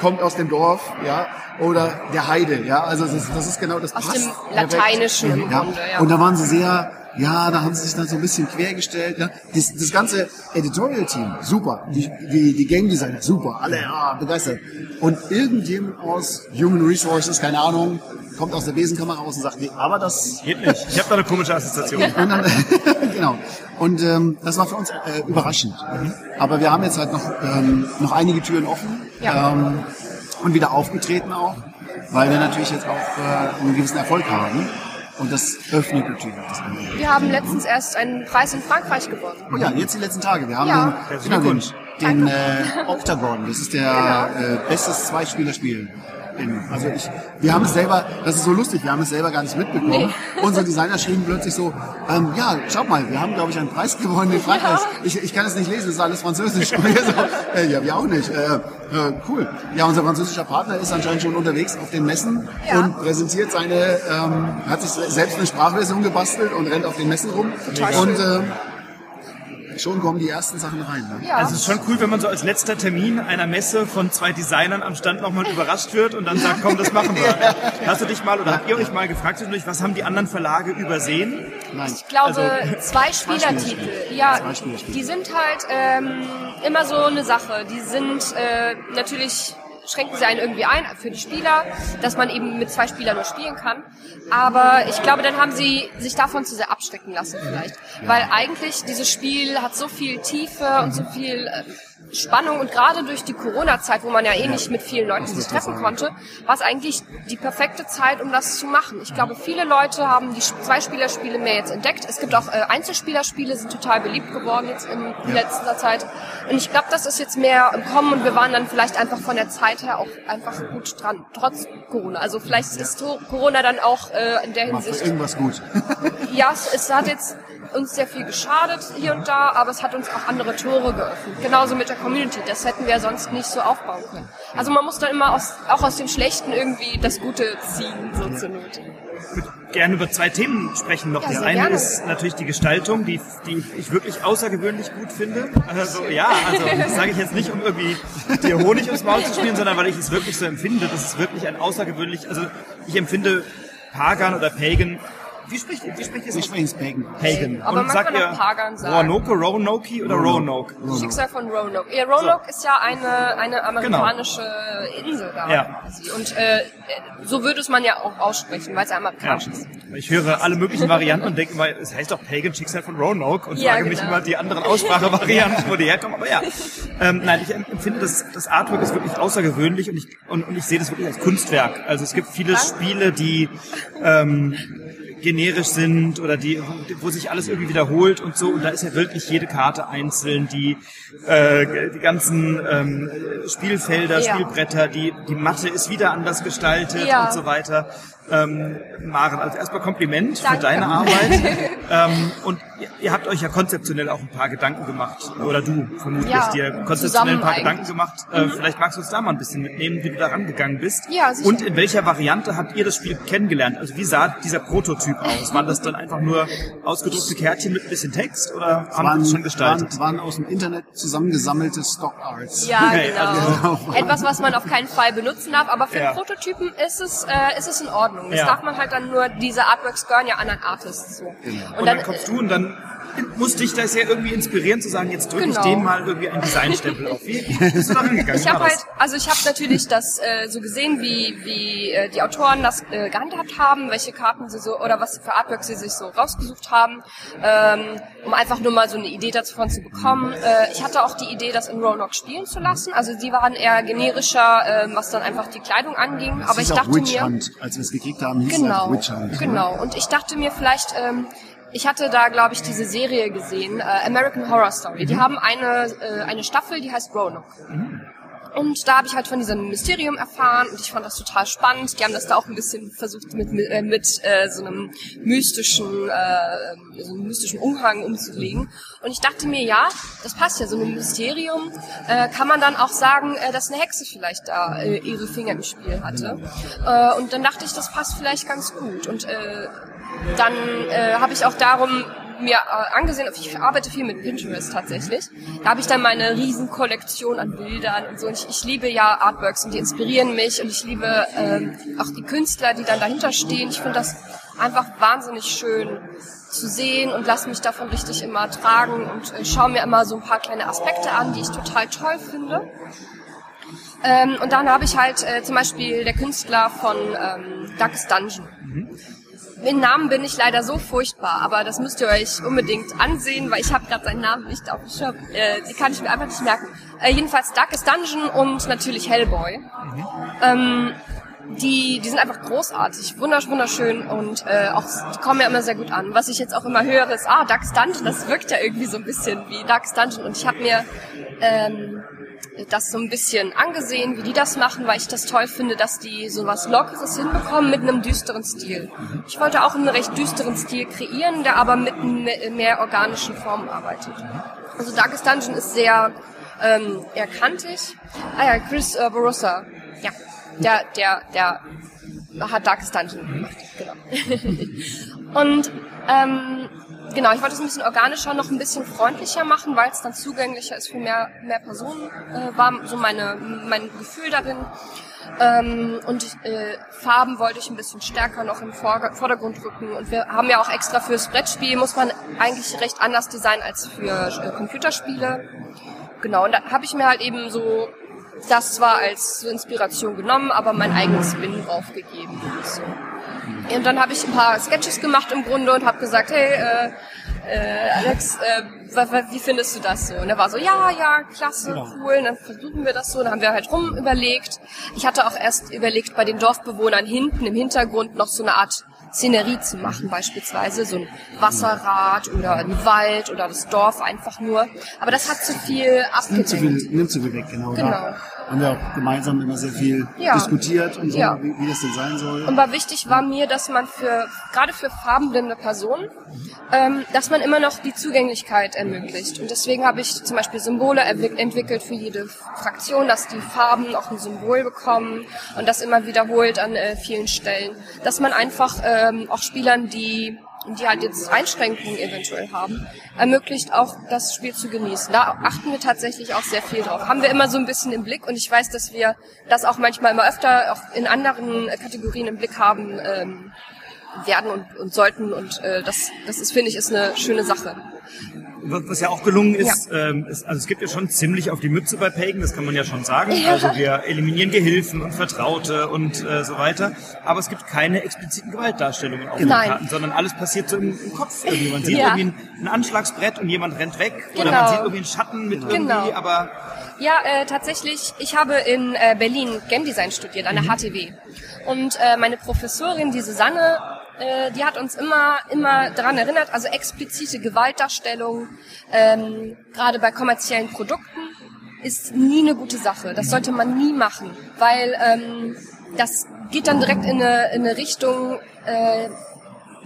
kommt aus dem Dorf, ja, oder der Heide, ja, also das, das ist genau das Aus passt dem perfekt. Lateinischen im ja. Grunde, ja. Und da waren sie sehr, ja, da haben sie sich dann so ein bisschen quergestellt. Ja. Das, das ganze Editorial-Team, super. Die, die, die Game Designer, super. Alle ja, begeistert. Und irgendjemand aus Human Resources, keine Ahnung, kommt aus der Besenkammer raus und sagt, nee, aber das Geht nicht. Ich habe da eine komische Assoziation. und dann, genau. Und ähm, das war für uns äh, überraschend. Aber wir haben jetzt halt noch, ähm, noch einige Türen offen Ja. ähm, und wieder aufgetreten auch, weil wir natürlich jetzt auch äh, einen gewissen Erfolg haben. Und das öffnet natürlich auch das Ganze. Wir haben letztens erst einen Preis in Frankreich gewonnen. Oh ja, jetzt die letzten Tage. Wir haben Ja. den, Herzlichen genau, den, Glückwunsch. den äh, Octagon. Das ist der äh, bestes Zweispielerspiel. In, also ich, wir haben es selber, das ist so lustig, wir haben es selber gar nicht mitbekommen. Unsere Designer schrieben plötzlich so, ähm, ja, schaut mal, wir haben, glaube ich, einen Preis gewonnen in Frankreich. Ich, ich kann es nicht lesen, das ist alles Französisch. Und wir so, äh, ja, wir auch nicht. Äh, äh, cool. Ja, unser französischer Partner ist anscheinend schon unterwegs auf den Messen Ja. und präsentiert seine, ähm, hat sich selbst eine Sprachversion gebastelt und rennt auf den Messen rum. Total und schön. Schon kommen die ersten Sachen rein. Ne? Ja. Also es ist schon cool, wenn man so als letzter Termin einer Messe von zwei Designern am Stand nochmal überrascht wird und dann sagt, komm, das machen wir. Hast du dich mal oder habt ihr euch mal gefragt, was haben die anderen Verlage übersehen? Nein. Ich glaube, Also- zwei Spielertitel. Ja, Zwei Spielertitel. die sind halt ähm, immer so eine Sache. Die sind äh, natürlich schränken sie einen irgendwie ein für die Spieler, dass man eben mit zwei Spielern nur spielen kann. Aber ich glaube, dann haben sie sich davon zu sehr abschrecken lassen vielleicht. Weil eigentlich dieses Spiel hat so viel Tiefe und so viel äh, Spannung und gerade durch die Corona-Zeit, wo man ja eh nicht mit vielen Leuten sich treffen konnte, war es eigentlich die perfekte Zeit, um das zu machen. Ich glaube, viele Leute haben die Zweispielerspiele mehr jetzt entdeckt. Es gibt auch äh, Einzelspielerspiele, sind total beliebt geworden jetzt in letzter Zeit. Und ich glaube, das ist jetzt mehr im Kommen und wir waren dann vielleicht einfach von der Zeit her auch einfach gut dran, trotz Corona. Also vielleicht ist Corona dann auch äh, in der War für Hinsicht irgendwas gut. ja, es, es hat jetzt uns sehr viel geschadet hier und da, aber es hat uns auch andere Tore geöffnet. Genauso mit der Community. Das hätten wir sonst nicht so aufbauen können. Also man muss dann immer aus, auch aus dem Schlechten irgendwie das Gute ziehen, so zur Not. Ich würde gerne über zwei Themen sprechen noch. Ja, das eine gerne. ist natürlich die Gestaltung, die, die ich wirklich außergewöhnlich gut finde. Also ja, also das sage ich jetzt nicht, um irgendwie dir Honig ums Maul zu spielen, sondern weil ich es wirklich so empfinde. Das ist wirklich ein außergewöhnlich, also ich empfinde Pagan oder Pagan. Wie spricht ihr? Wie spricht ihr Ich es? spreche es Pagan. Pagan. Aber Und man sagt kann auch ihr Pagan sagen. Roanoke, Roanoke oder Roanoke? Schicksal von Roanoke. Ja, Roanoke ist ja eine, eine amerikanische Insel da Ja. quasi. Und äh, so würde es man ja auch aussprechen, weil es ja amerikanisch ist. Ich höre alle möglichen Varianten und denke immer, es heißt doch Pagan Schicksal von Roanoke und Ja, frage mich genau. immer die anderen Aussprachevarianten, wo die herkommen. Aber ja, ähm, nein, ich empfinde, das, das Artwork ist wirklich außergewöhnlich und ich, und, und ich sehe das wirklich als Kunstwerk. Also es gibt viele Danke. Spiele, die ähm, generisch sind oder die, wo sich alles irgendwie wiederholt und so. Und da ist ja wirklich jede Karte einzeln, die, äh, die ganzen ähm, Spielfelder, Ja. Spielbretter, die, die Matte ist wieder anders gestaltet Ja. und so weiter. Ähm, Maren, also erstmal Kompliment für Danke. deine Arbeit. ähm, und ihr, ihr habt euch ja konzeptionell auch ein paar Gedanken gemacht. Oder du vermutlich Ja, dir konzeptionell ein paar zusammen Gedanken gemacht. Äh, vielleicht magst du uns da mal ein bisschen mitnehmen, wie du da rangegangen bist. Ja, sicher. Und in welcher Variante habt ihr das Spiel kennengelernt? Also wie sah dieser Prototyp aus? Waren das dann einfach nur ausgedruckte Kärtchen mit ein bisschen Text oder haben waren, das schon gestaltet? Waren, waren aus dem Internet zusammengesammelte Stock Arts. Ja, Okay, genau. also- Etwas, was man auf keinen Fall benutzen darf, aber für Ja. Prototypen ist es, äh, ist es in Ordnung. Das Ja. darf man halt dann nur, diese Artworks gehören ja anderen Artists so. Genau. Und dann kommst du und dann muss dich das ja irgendwie inspirieren, zu sagen, jetzt drücke Genau. ich dem mal irgendwie einen Designstempel auf. Wie bist du da rangegangen? Ich habe halt, das? also ich habe natürlich das äh, so gesehen, wie wie äh, die Autoren das äh, gehandhabt haben, welche Karten sie so oder was für Artworks sie sich so rausgesucht haben, ähm, um einfach nur mal so eine Idee davon zu bekommen. Äh, ich hatte auch die Idee, das in Roanoke spielen zu lassen. Also die waren eher generischer, ähm, was dann einfach die Kleidung anging. Aber ich dachte Witch mir, Hunt. Als wir es gekriegt haben, hieß es Genau, einfach Witch Hunt. genau. Und ich dachte mir vielleicht, ähm, ich hatte da, glaube ich, diese Serie gesehen, äh, American Horror Story. Die haben eine, äh, eine Staffel, die heißt Roanoke. Und da habe ich halt von diesem Mysterium erfahren und ich fand das total spannend. Die haben das da auch ein bisschen versucht mit, mit, äh, mit äh, so einem mystischen, äh, so einem mystischen Umhang umzulegen. Und ich dachte mir, ja, das passt ja, so ein Mysterium. Äh, kann man dann auch sagen, äh, dass eine Hexe vielleicht da äh, ihre Finger im Spiel hatte. Äh, und dann dachte ich, das passt vielleicht ganz gut. Und äh, dann äh, habe ich auch darum mir äh, angesehen, ich arbeite viel mit Pinterest tatsächlich. Da habe ich dann meine riesen Kollektion an Bildern und so. Und ich, ich liebe ja Artworks und die inspirieren mich und ich liebe ähm, auch die Künstler, die dann dahinter stehen. Ich finde das einfach wahnsinnig schön zu sehen und lasse mich davon richtig immer tragen und äh, schaue mir immer so ein paar kleine Aspekte an, die ich total toll finde. Ähm, und dann habe ich halt äh, zum Beispiel der Künstler von ähm, Darkest Dungeon. Den Namen bin ich leider so furchtbar, aber das müsst ihr euch unbedingt ansehen, weil ich habe gerade seinen Namen nicht auf dem Schirm. Äh, die kann ich mir einfach nicht merken. Äh, jedenfalls Darkest Dungeon und natürlich Hellboy. Ähm, die, die sind einfach großartig, wundersch- wunderschön und äh, auch die kommen ja immer sehr gut an. Was ich jetzt auch immer höre, ist, ah, Darkest Dungeon, das wirkt ja irgendwie so ein bisschen wie Darkest Dungeon. Und ich habe mir ähm, das so ein bisschen angesehen, wie die das machen, weil ich das toll finde, dass die so was Lockeres hinbekommen mit einem düsteren Stil. Ich wollte auch einen recht düsteren Stil kreieren, der aber mit me- mehr organischen Formen arbeitet. Also Darkest Dungeon ist sehr ähm, eher kantig. Ah ja, Chris äh, Barossa. Ja, der, der, der hat Darkest Dungeon gemacht. Genau. Und ähm, genau, ich wollte es ein bisschen organischer, noch ein bisschen freundlicher machen, weil es dann zugänglicher ist für mehr, mehr Personen, äh, war so meine, mein Gefühl darin. Ähm, und äh, Farben wollte ich ein bisschen stärker noch im Vordergrund rücken. Und wir haben ja auch extra fürs Brettspiel, muss man eigentlich recht anders designen als für äh, Computerspiele. Genau, und da habe ich mir halt eben so das zwar als Inspiration genommen, aber meinen eigenen Spin draufgegeben. So. Und dann habe ich ein paar Sketches gemacht im Grunde und habe gesagt, hey, äh, äh, Alex, äh, wie findest du das so? Und er war so, ja, ja, klasse, cool. Und dann versuchen wir das so. Dann haben wir halt rum überlegt. Ich hatte auch erst überlegt, bei den Dorfbewohnern hinten im Hintergrund noch so eine Art Szenerie zu machen, beispielsweise so ein Wasserrad oder ein Wald oder das Dorf einfach nur. Aber das hat zu viel Nimmt zu viel, nimmt zu viel weg, genau. Genau. Da haben wir auch gemeinsam immer sehr viel Ja. diskutiert und so, Ja. wie, wie das denn sein soll. Und war wichtig war mir, dass man für, gerade für farbenblinde Personen, ähm, dass man immer noch die Zugänglichkeit ermöglicht. Und deswegen habe ich zum Beispiel Symbole entwickelt für jede Fraktion, dass die Farben auch ein Symbol bekommen und das immer wiederholt an äh, vielen Stellen. Dass man einfach ähm, auch Spielern, die die halt jetzt Einschränkungen eventuell haben, ermöglicht auch das Spiel zu genießen. Da achten wir tatsächlich auch sehr viel drauf. Haben wir immer so ein bisschen im Blick und ich weiß, dass wir das auch manchmal immer öfter auch in anderen äh, Kategorien im Blick haben ähm, werden und, und sollten und äh, das, das ist, finde ich, ist eine schöne Sache. Was ja auch gelungen ist, ähm, ist, also es gibt ja schon ziemlich auf die Mütze bei Pagan, das kann man ja schon sagen. Ja. Also wir eliminieren Gehilfen und Vertraute und äh, so weiter. Aber es gibt keine expliziten Gewaltdarstellungen auf den Nein. Karten, sondern alles passiert so im, im Kopf irgendwie. Man sieht Ja. irgendwie ein, ein Anschlagsbrett und jemand rennt weg oder Genau. man sieht irgendwie einen Schatten mit irgendwie, Genau. aber Ja, äh, tatsächlich, ich habe in äh, Berlin Game Design studiert, an der HTW. Und äh, meine Professorin, die Susanne, äh, die hat uns immer, immer daran erinnert, also explizite Gewaltdarstellung, ähm, gerade bei kommerziellen Produkten, ist nie eine gute Sache. Das sollte man nie machen, weil ähm, das geht dann direkt in eine, in eine Richtung, äh,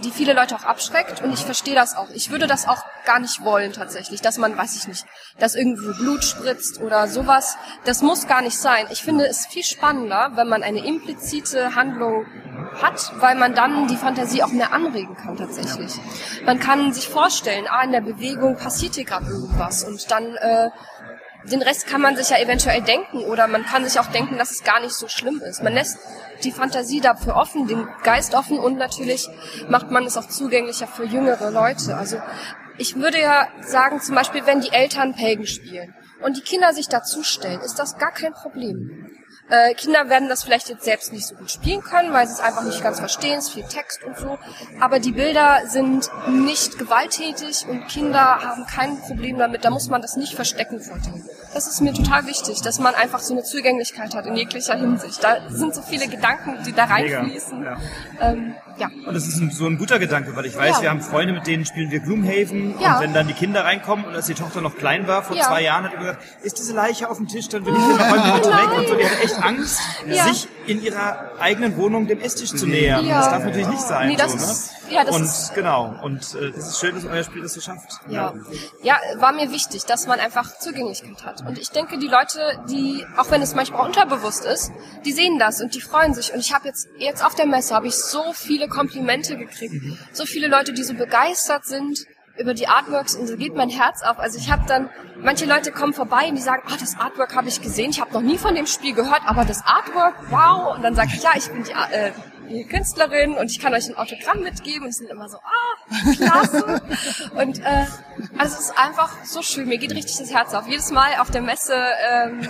die viele Leute auch abschreckt und ich verstehe das auch. Ich würde das auch gar nicht wollen tatsächlich, dass man, weiß ich nicht, dass irgendwo Blut spritzt oder sowas. Das muss gar nicht sein. Ich finde es viel spannender, wenn man eine implizite Handlung hat, weil man dann die Fantasie auch mehr anregen kann tatsächlich. Man kann sich vorstellen, ah, in der Bewegung passiert hier gerade irgendwas und dann äh, den Rest kann man sich ja eventuell denken oder man kann sich auch denken, dass es gar nicht so schlimm ist. Man lässt die Fantasie dafür offen, den Geist offen und natürlich macht man es auch zugänglicher für jüngere Leute. Also ich würde ja sagen, zum Beispiel, wenn die Eltern Pagan spielen und die Kinder sich dazustellen, ist das gar kein Problem. Äh, Kinder werden das vielleicht jetzt selbst nicht so gut spielen können, weil sie es einfach nicht ganz verstehen, es ist viel Text und so. Aber die Bilder sind nicht gewalttätig und Kinder haben kein Problem damit. Da muss man das nicht verstecken vor denen. Das ist mir total wichtig, dass man einfach so eine Zugänglichkeit hat in jeglicher Hinsicht. Da sind so viele Gedanken, die da reinfließen. Mega, Ähm, ja. Und das ist ein, so ein guter Gedanke, weil ich weiß, Ja. wir haben Freunde, mit denen spielen wir Gloomhaven Ja. und wenn dann die Kinder reinkommen und als die Tochter noch klein war, vor Ja. zwei Jahren, hat die gesagt, ist diese Leiche auf dem Tisch, dann will ich räumen die bitte weg und so. Die hatte echt Angst, sich in ihrer eigenen Wohnung dem Esstisch zu nähern. Ja. Das darf natürlich nicht sein. Nee, das so, ne? ist- ja, das und ist- genau. Und äh, es ist schön, dass euer Spiel das so schafft. Ja. ja, war mir wichtig, dass man einfach Zugänglichkeit hat. Und ich denke, die Leute, die, auch wenn es manchmal unterbewusst ist, die sehen das und die freuen sich. Und ich habe jetzt, jetzt auf der Messe habe ich so viele Komplimente gekriegt. So viele Leute, die so begeistert sind über die Artworks und so geht mein Herz auf. Also ich habe dann, manche Leute kommen vorbei und die sagen, ah, das Artwork habe ich gesehen, ich habe noch nie von dem Spiel gehört, aber das Artwork, wow. Und dann sage ich, ja, ich bin die, äh, die Künstlerin und ich kann euch ein Autogramm mitgeben. Und die sind immer so, ah, klasse. und äh, also es ist einfach so schön. Mir geht richtig das Herz auf. Jedes Mal auf der Messe ähm,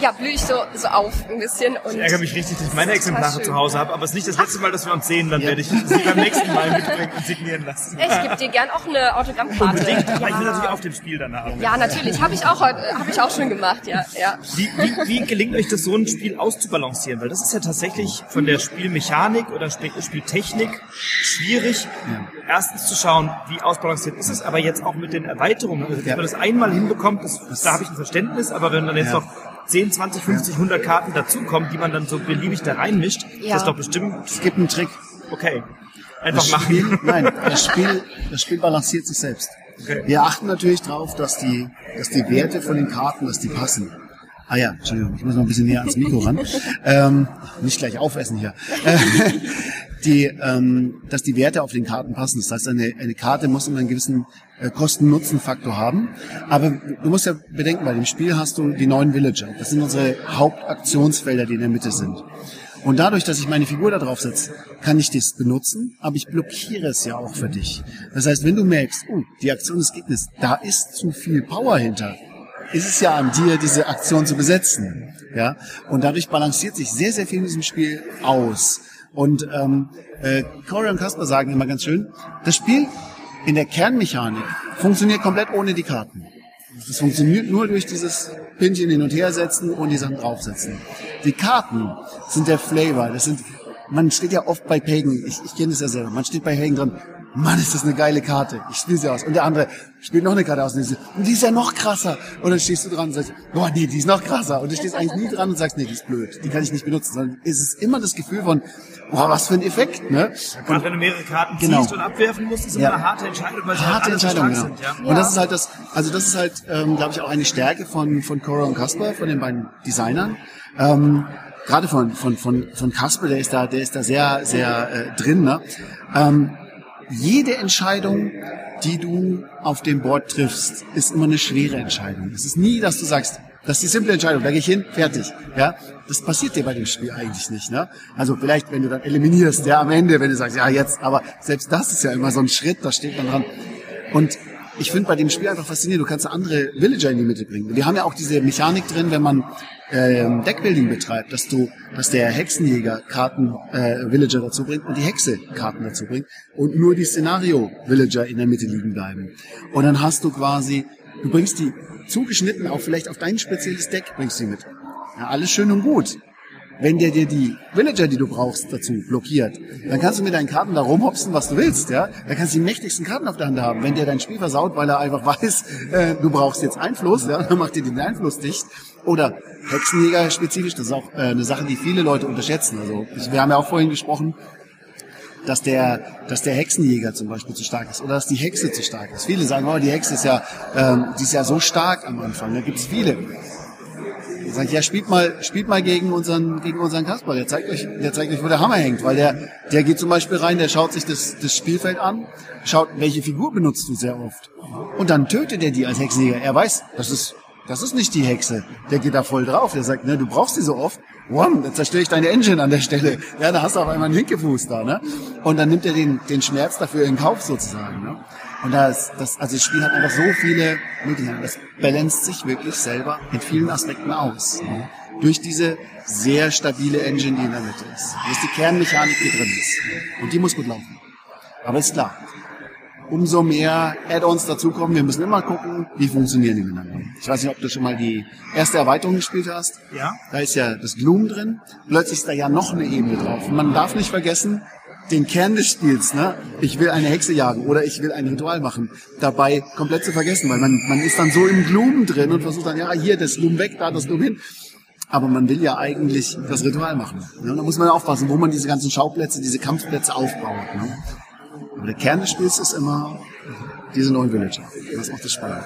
ja, blühe ich so, so auf ein bisschen. Und Ich ärgere mich richtig, dass ich meine Exemplare zu Hause habe, aber es ist nicht das letzte Mal, dass wir uns sehen, dann werde ich sie beim nächsten Mal mitbringen und signieren lassen. Ich gebe dir gern auch eine Autogrammkarte. Unbedingt, aber ich will Ja. natürlich auf dem Spiel danach. Ja, natürlich. Habe ich auch heute, habe ich auch schon gemacht, ja. ja. Wie, wie, wie gelingt euch das, so ein Spiel auszubalancieren? Weil das ist ja tatsächlich von der Spielmechanik oder Spiel- Spieltechnik schwierig, erstens zu schauen, wie ausbalanciert ist es, aber jetzt auch mit den Erweiterungen. Also, dass Ja. man das einmal hinbekommt, das, da habe ich ein Verständnis, aber wenn dann jetzt Ja. noch 10, 20, 50, 100 Karten dazukommen, die man dann so beliebig da reinmischt, Ja. das ist doch bestimmt Es gibt einen Trick. okay. Einfach Das machen. Spiel, nein, das Spiel, das Spiel balanciert sich selbst. Okay. Wir achten natürlich darauf, dass die, dass die Werte von den Karten, dass die passen. Ah ja, Entschuldigung, ich muss noch ein bisschen näher ans Mikro ran. Ähm, nicht gleich aufessen hier. Die, ähm, dass die Werte auf den Karten passen. Das heißt, eine, eine Karte muss immer einen gewissen äh, Kosten-Nutzen-Faktor haben. Aber du musst ja bedenken, bei dem Spiel hast du die neuen Villager. Das sind unsere Hauptaktionsfelder, die in der Mitte sind. Und dadurch, dass ich meine Figur da drauf setze, kann ich das benutzen, aber ich blockiere es ja auch für dich. Das heißt, wenn du merkst, oh, die Aktion des Gegners, da ist zu viel Power hinter, ist es ja an dir, diese Aktion zu besetzen. Ja? Und dadurch balanciert sich sehr, sehr viel in diesem Spiel aus. Und ähm, äh, Corey und Kasper sagen immer ganz schön, das Spiel in der Kernmechanik funktioniert komplett ohne die Karten. Das funktioniert nur durch dieses Pinchen hin und her setzen und die Sachen draufsetzen. Die Karten sind der Flavor. Das sind, man steht ja oft bei Pagan, ich, ich kenne das ja selber, man steht bei Pagan dran, Mann, ist das eine geile Karte. Ich spiele sie aus. Und der andere spielt noch eine Karte aus. Und die, so, und die ist ja noch krasser. Und dann stehst du dran und sagst, boah, nee, die ist noch krasser. Und du stehst eigentlich nie dran und sagst, nee, die ist blöd. Die kann ich nicht benutzen. Sondern es ist immer das Gefühl von, boah, was für ein Effekt, ne? Gerade wenn du mehrere Karten Genau. ziehst und abwerfen musst, ist Ja. immer eine harte Entscheidung, weil sie harte halt Entscheidung, stark genau. sind. Ja. Und das ist halt das, also das ist halt, ähm, glaube ich, auch eine Stärke von von Cora und Kasper, von den beiden Designern. Ähm, Gerade von von von von Kasper, der ist da, der ist da sehr sehr äh, drin. Ne? Ähm, jede Entscheidung, die du auf dem Board triffst, ist immer eine schwere Entscheidung. Es ist nie, dass du sagst, das ist die simple Entscheidung, da gehe ich hin, fertig. Ja, das passiert dir bei dem Spiel eigentlich nicht. Ne? Also vielleicht, wenn du dann eliminierst, ja, am Ende, wenn du sagst, ja, jetzt, aber selbst das ist ja immer so ein Schritt, da steht man dran. Und ich finde bei dem Spiel einfach faszinierend, du kannst andere Villager in die Mitte bringen. Wir haben ja auch diese Mechanik drin, wenn man ähm, Deckbuilding betreibt, dass du, dass der Hexenjäger Karten äh, Villager dazu bringt und die Hexe Karten dazu bringt und nur die Szenario Villager in der Mitte liegen bleiben. Und dann hast du quasi, du bringst die zugeschnitten auf vielleicht auf dein spezielles Deck bringst du die mit. Ja, alles schön und gut. Wenn der dir die Villager, die du brauchst, dazu blockiert, dann kannst du mit deinen Karten da rumhopsen, was du willst, ja. Dann kannst du die mächtigsten Karten auf der Hand haben. Wenn der dein Spiel versaut, weil er einfach weiß, äh, du brauchst jetzt Einfluss, ja, dann macht dir den Einfluss dicht. Oder Hexenjäger spezifisch, das ist auch äh, eine Sache, die viele Leute unterschätzen. Also wir haben ja auch vorhin gesprochen, dass der, dass der Hexenjäger zum Beispiel zu stark ist oder dass die Hexe zu stark ist. Viele sagen, oh, die Hexe ist ja, ähm, die ist ja so stark am Anfang. Da gibt's viele. Da sag ich, ja, spielt mal, spielt mal gegen unseren, gegen unseren Kasper. Der zeigt euch, der zeigt euch, wo der Hammer hängt, weil der, der geht zum Beispiel rein, der schaut sich das, das Spielfeld an, schaut, welche Figur benutzt du sehr oft. Und dann tötet er die als Hexenjäger. Er weiß, das ist, das ist nicht die Hexe. Der geht da voll drauf. Der sagt, ne, du brauchst die so oft. Wham, dann zerstöre ich deine Engine an der Stelle. Ja, da hast du auf einmal einen Hinkefuß da, ne? Und dann nimmt er den, den Schmerz dafür in Kauf sozusagen, ne? Und das, das, also das Spiel hat einfach so viele Möglichkeiten. Das balanciert sich wirklich selber in vielen Aspekten aus. Ne? Durch diese sehr stabile Engine, die in der Mitte ist. Wo ist die Kernmechanik, die drin ist. Und die muss gut laufen. Aber ist klar, umso mehr Add-ons dazukommen. Wir müssen immer gucken, wie funktionieren die miteinander. Ich weiß nicht, ob du schon mal die erste Erweiterung gespielt hast. Ja. Da ist ja das Gloom drin. Plötzlich ist da ja noch eine Ebene drauf. Und man darf nicht vergessen, den Kern des Spiels, ne? Ich will eine Hexe jagen oder ich will ein Ritual machen, dabei komplett zu vergessen, weil man, man ist dann so im Gloom drin und versucht dann, ja, hier das Gloom weg, da das Gloom hin. Aber man will ja eigentlich das Ritual machen. Ne? Da muss man aufpassen, wo man diese ganzen Schauplätze, diese Kampfplätze aufbaut. Ne? Aber der Kern des Spiels ist immer diese neuen Villager. Das macht das spannend.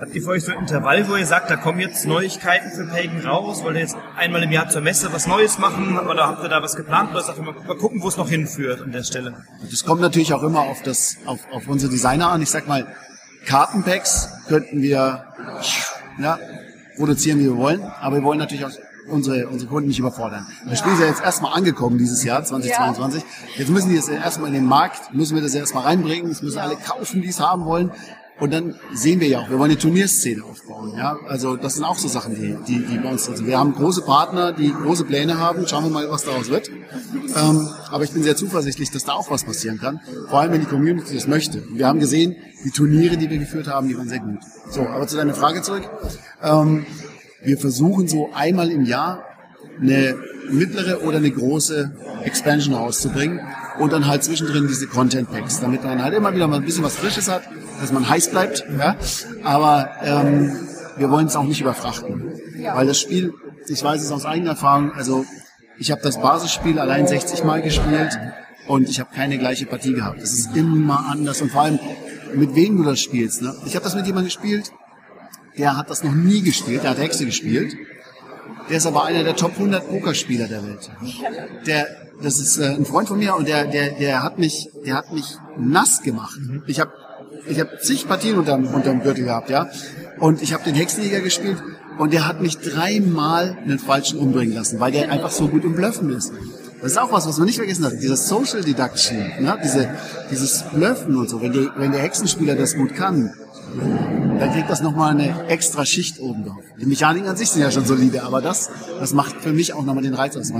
Habt ihr für euch so ein Intervall, wo ihr sagt, da kommen jetzt Neuigkeiten für Pagan raus? Wollt ihr jetzt einmal im Jahr zur Messe was Neues machen? Oder habt ihr da was geplant? Oder sagt ihr mal, mal gucken, wo es noch hinführt an der Stelle? Das kommt natürlich auch immer auf das, auf, auf unsere Designer an. Ich sag mal, Kartenpacks könnten wir, ja, produzieren, wie wir wollen. Aber wir wollen natürlich auch unsere, unsere Kunden nicht überfordern. Das Spiel ist ja jetzt erstmal angekommen dieses Jahr, 2022. Jetzt müssen die das erstmal in den Markt, müssen wir das erstmal reinbringen, das müssen alle kaufen, die es haben wollen. Und dann sehen wir ja auch, wir wollen eine Turnierszene aufbauen. Ja? Also das sind auch so Sachen, die, die, die bei uns sind. Wir haben große Partner, die große Pläne haben. Schauen wir mal, was daraus wird. Ähm, aber ich bin sehr zuversichtlich, dass da auch was passieren kann. Vor allem, wenn die Community das möchte. Wir haben gesehen, die Turniere, die wir geführt haben, die waren sehr gut. So, aber zu deiner Frage zurück. Ähm, wir versuchen so einmal im Jahr eine mittlere oder eine große Expansion rauszubringen und dann halt zwischendrin diese Content Packs, damit man halt immer wieder mal ein bisschen was Frisches hat, dass man heiß bleibt. Ja? Aber ähm, wir wollen es auch nicht überfrachten, weil das Spiel, ich weiß es aus eigener Erfahrung, also ich habe das Basisspiel allein 60 Mal gespielt und ich habe keine gleiche Partie gehabt. Es ist immer anders und vor allem mit wem du das spielst. Ne? Ich habe das mit jemandem gespielt, der hat das noch nie gespielt, der hat Hexe gespielt. Der ist aber einer der Top 100 Pokerspieler der Welt. Der, das ist äh, ein Freund von mir und der, der, der hat mich, der hat mich nass gemacht. Ich habe, ich habe zig Partien unterm, unterm Gürtel gehabt, ja. Und ich habe den Hexenjäger gespielt und der hat mich dreimal einen falschen umbringen lassen, weil der einfach so gut im Blöffen ist. Das ist auch was, was man nicht vergessen hat. Dieses Social Deduction, ne? Diese, dieses Blöffen und so. Wenn, die, wenn der Hexenspieler das gut kann, dann kriegt das nochmal eine extra Schicht oben drauf. Die Mechaniken an sich sind ja schon solide, aber das, das macht für mich auch nochmal den Reiz aus.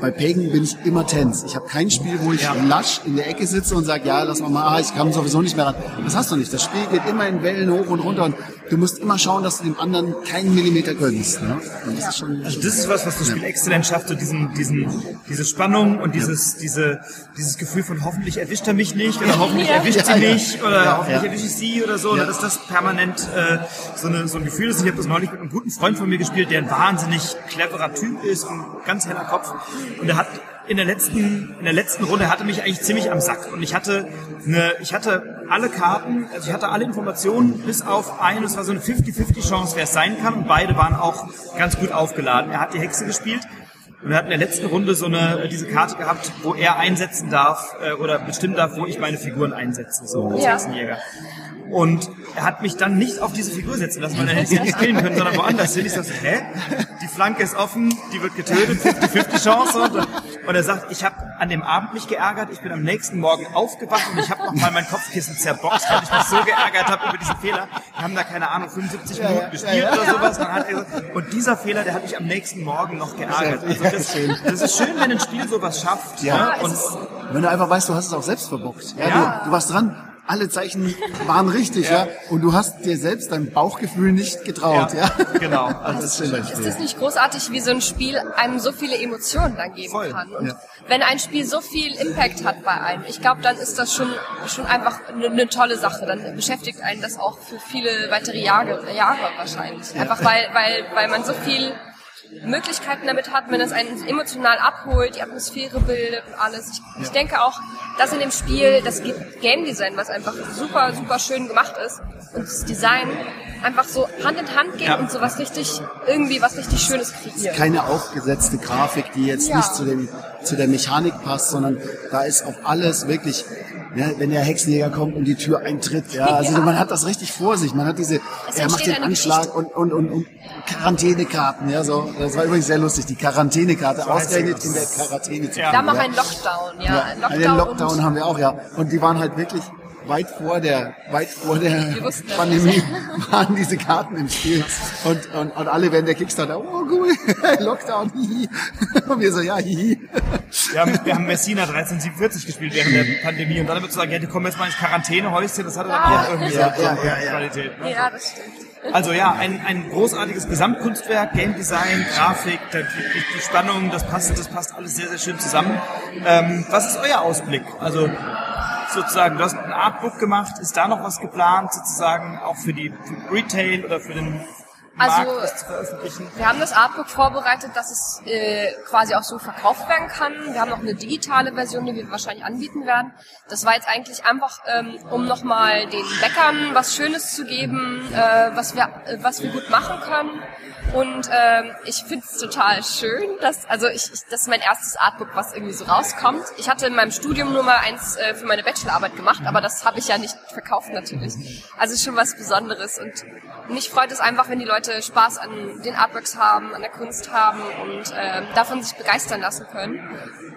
Bei Pagan bin ich immer tens. Ich habe kein Spiel, wo ich lasch in der Ecke sitze und sage, ja, lass mal mal, ah, ich kann sowieso nicht mehr ran. Das hast du nicht. Das Spiel geht immer in Wellen hoch und runter und du musst immer schauen, dass du dem anderen keinen Millimeter gönnst. Ne? Und das ist schon, Also das ist was, was das Spiel exzellent schafft, so diesen, diesen, diese Spannung und dieses, diese, dieses Gefühl von hoffentlich erwischt er mich nicht oder hoffentlich Ja. erwischt sie Ja, ja. mich oder Ja, hoffentlich ja. erwische ich sie oder so, Ja. dass das permanent äh, so, eine, so ein Gefühl ist. Ich habe das neulich mit einem guten Freund von mir gespielt, der ein wahnsinnig cleverer Typ ist und ganz heller Kopf und er hat in der letzten in der letzten Runde hatte mich eigentlich ziemlich am Sack. Und ich hatte eine ich hatte alle Karten also ich hatte alle Informationen bis auf eine. Es war so eine 50-50 Chance wer es sein kann. Und beide waren auch ganz gut aufgeladen. Er hat die Hexe gespielt. Und er hat in der letzten Runde so eine diese Karte gehabt, wo er einsetzen darf äh, oder bestimmen darf, wo ich meine Figuren einsetze, so als Ja. Hexenjäger. Und er hat mich dann nicht auf diese Figur setzen lassen, weil er hätte sie nicht killen können, sondern woanders hin. Ich so, hä? Die Flanke ist offen, die wird getötet, 50-50 Chance. Und, und er sagt, ich habe an dem Abend mich geärgert, ich bin am nächsten Morgen aufgewacht und ich habe noch mal mein Kopfkissen zerboxt, weil ich mich so geärgert habe über diesen Fehler. Wir haben da, keine Ahnung, 75 Minuten gespielt oder sowas. Und, dann hat er gesagt, und dieser Fehler, der hat mich am nächsten Morgen noch geärgert. Also das, das ist schön, wenn ein Spiel sowas schafft. Ja. ne? Und Wenn du einfach weißt, du hast es auch selbst verbockt. Ja, Ja. Du, du warst dran alle Zeichen waren richtig, ja. Und du hast dir selbst dein Bauchgefühl nicht getraut, ja. Genau. Also das ist schön, das Ist das nicht großartig, wie so ein Spiel einem so viele Emotionen dann geben Voll, kann? Und ja. wenn ein Spiel so viel Impact hat bei einem, ich glaube, dann ist das schon, schon einfach eine, eine tolle Sache. Dann beschäftigt einen das auch für viele weitere Jahre, Jahre wahrscheinlich. Einfach weil, weil, weil man so viel Möglichkeiten damit hat, wenn es einen emotional abholt, die Atmosphäre bildet und alles. Ich, ich denke auch, dass in dem Spiel das Game Design, was einfach super, super schön gemacht ist, und das Design einfach so Hand in Hand geht Ja. und so was richtig, irgendwie was richtig Schönes kreiert. keine aufgesetzte Grafik, die jetzt Ja. nicht zu, dem, zu der Mechanik passt, sondern da ist auf alles wirklich, ja, wenn der Hexenjäger kommt und die Tür eintritt, ja, also Ja. man hat das richtig vor sich, man hat diese, Es er macht den Anschlag Geschichte. und, und, und, und Quarantänekarten, ja, so, das war übrigens sehr lustig, die Quarantänekarte, ausgerechnet in der Quarantäne zu Ja. Da kriegen, mach ja. ein Lockdown, ja. Ja, ein Lockdown, einen Lockdown haben wir auch, ja. Und die waren halt wirklich weit vor der, weit vor der Pandemie waren diese Karten im Spiel. Und, und, und alle während der Kickstarter, oh cool, Lockdown, hihi. Und wir so, ja, hihi. Wir haben, wir haben Messina 1347 gespielt während der Pandemie und dann wird zu sagen, ja, die kommen jetzt mal ins Quarantänehäuschen, das hatte dann auch irgendwie so, Ja, so ja, ja, ja. Qualität. Ne? ja, das stimmt. Also ja, ein, ein großartiges Gesamtkunstwerk, Game Design, Grafik, die, die, die Spannung, das passt, das passt alles sehr, sehr schön zusammen. Ähm, was ist euer Ausblick? Also sozusagen, du hast ein Artbook gemacht, ist da noch was geplant, sozusagen auch für die für Retail oder für den Also, Markt, das zu veröffentlichen? Wir haben das Artbook vorbereitet, dass es äh, quasi auch so verkauft werden kann. Wir haben noch eine digitale Version, die wir wahrscheinlich anbieten werden. Das war jetzt eigentlich einfach, ähm, um nochmal den Bäckern was Schönes zu geben, äh, was wir äh, was wir gut machen können. Und ähm, ich finde es total schön, dass also ich, ich das ist mein erstes Artbook, was irgendwie so rauskommt. Ich hatte in meinem Studium nur mal eins äh, für meine Bachelorarbeit gemacht, aber das habe ich ja nicht verkauft natürlich. Also schon was Besonderes und mich freut es einfach, wenn die Leute Spaß an den Artworks haben, an der Kunst haben und ähm, davon sich begeistern lassen können.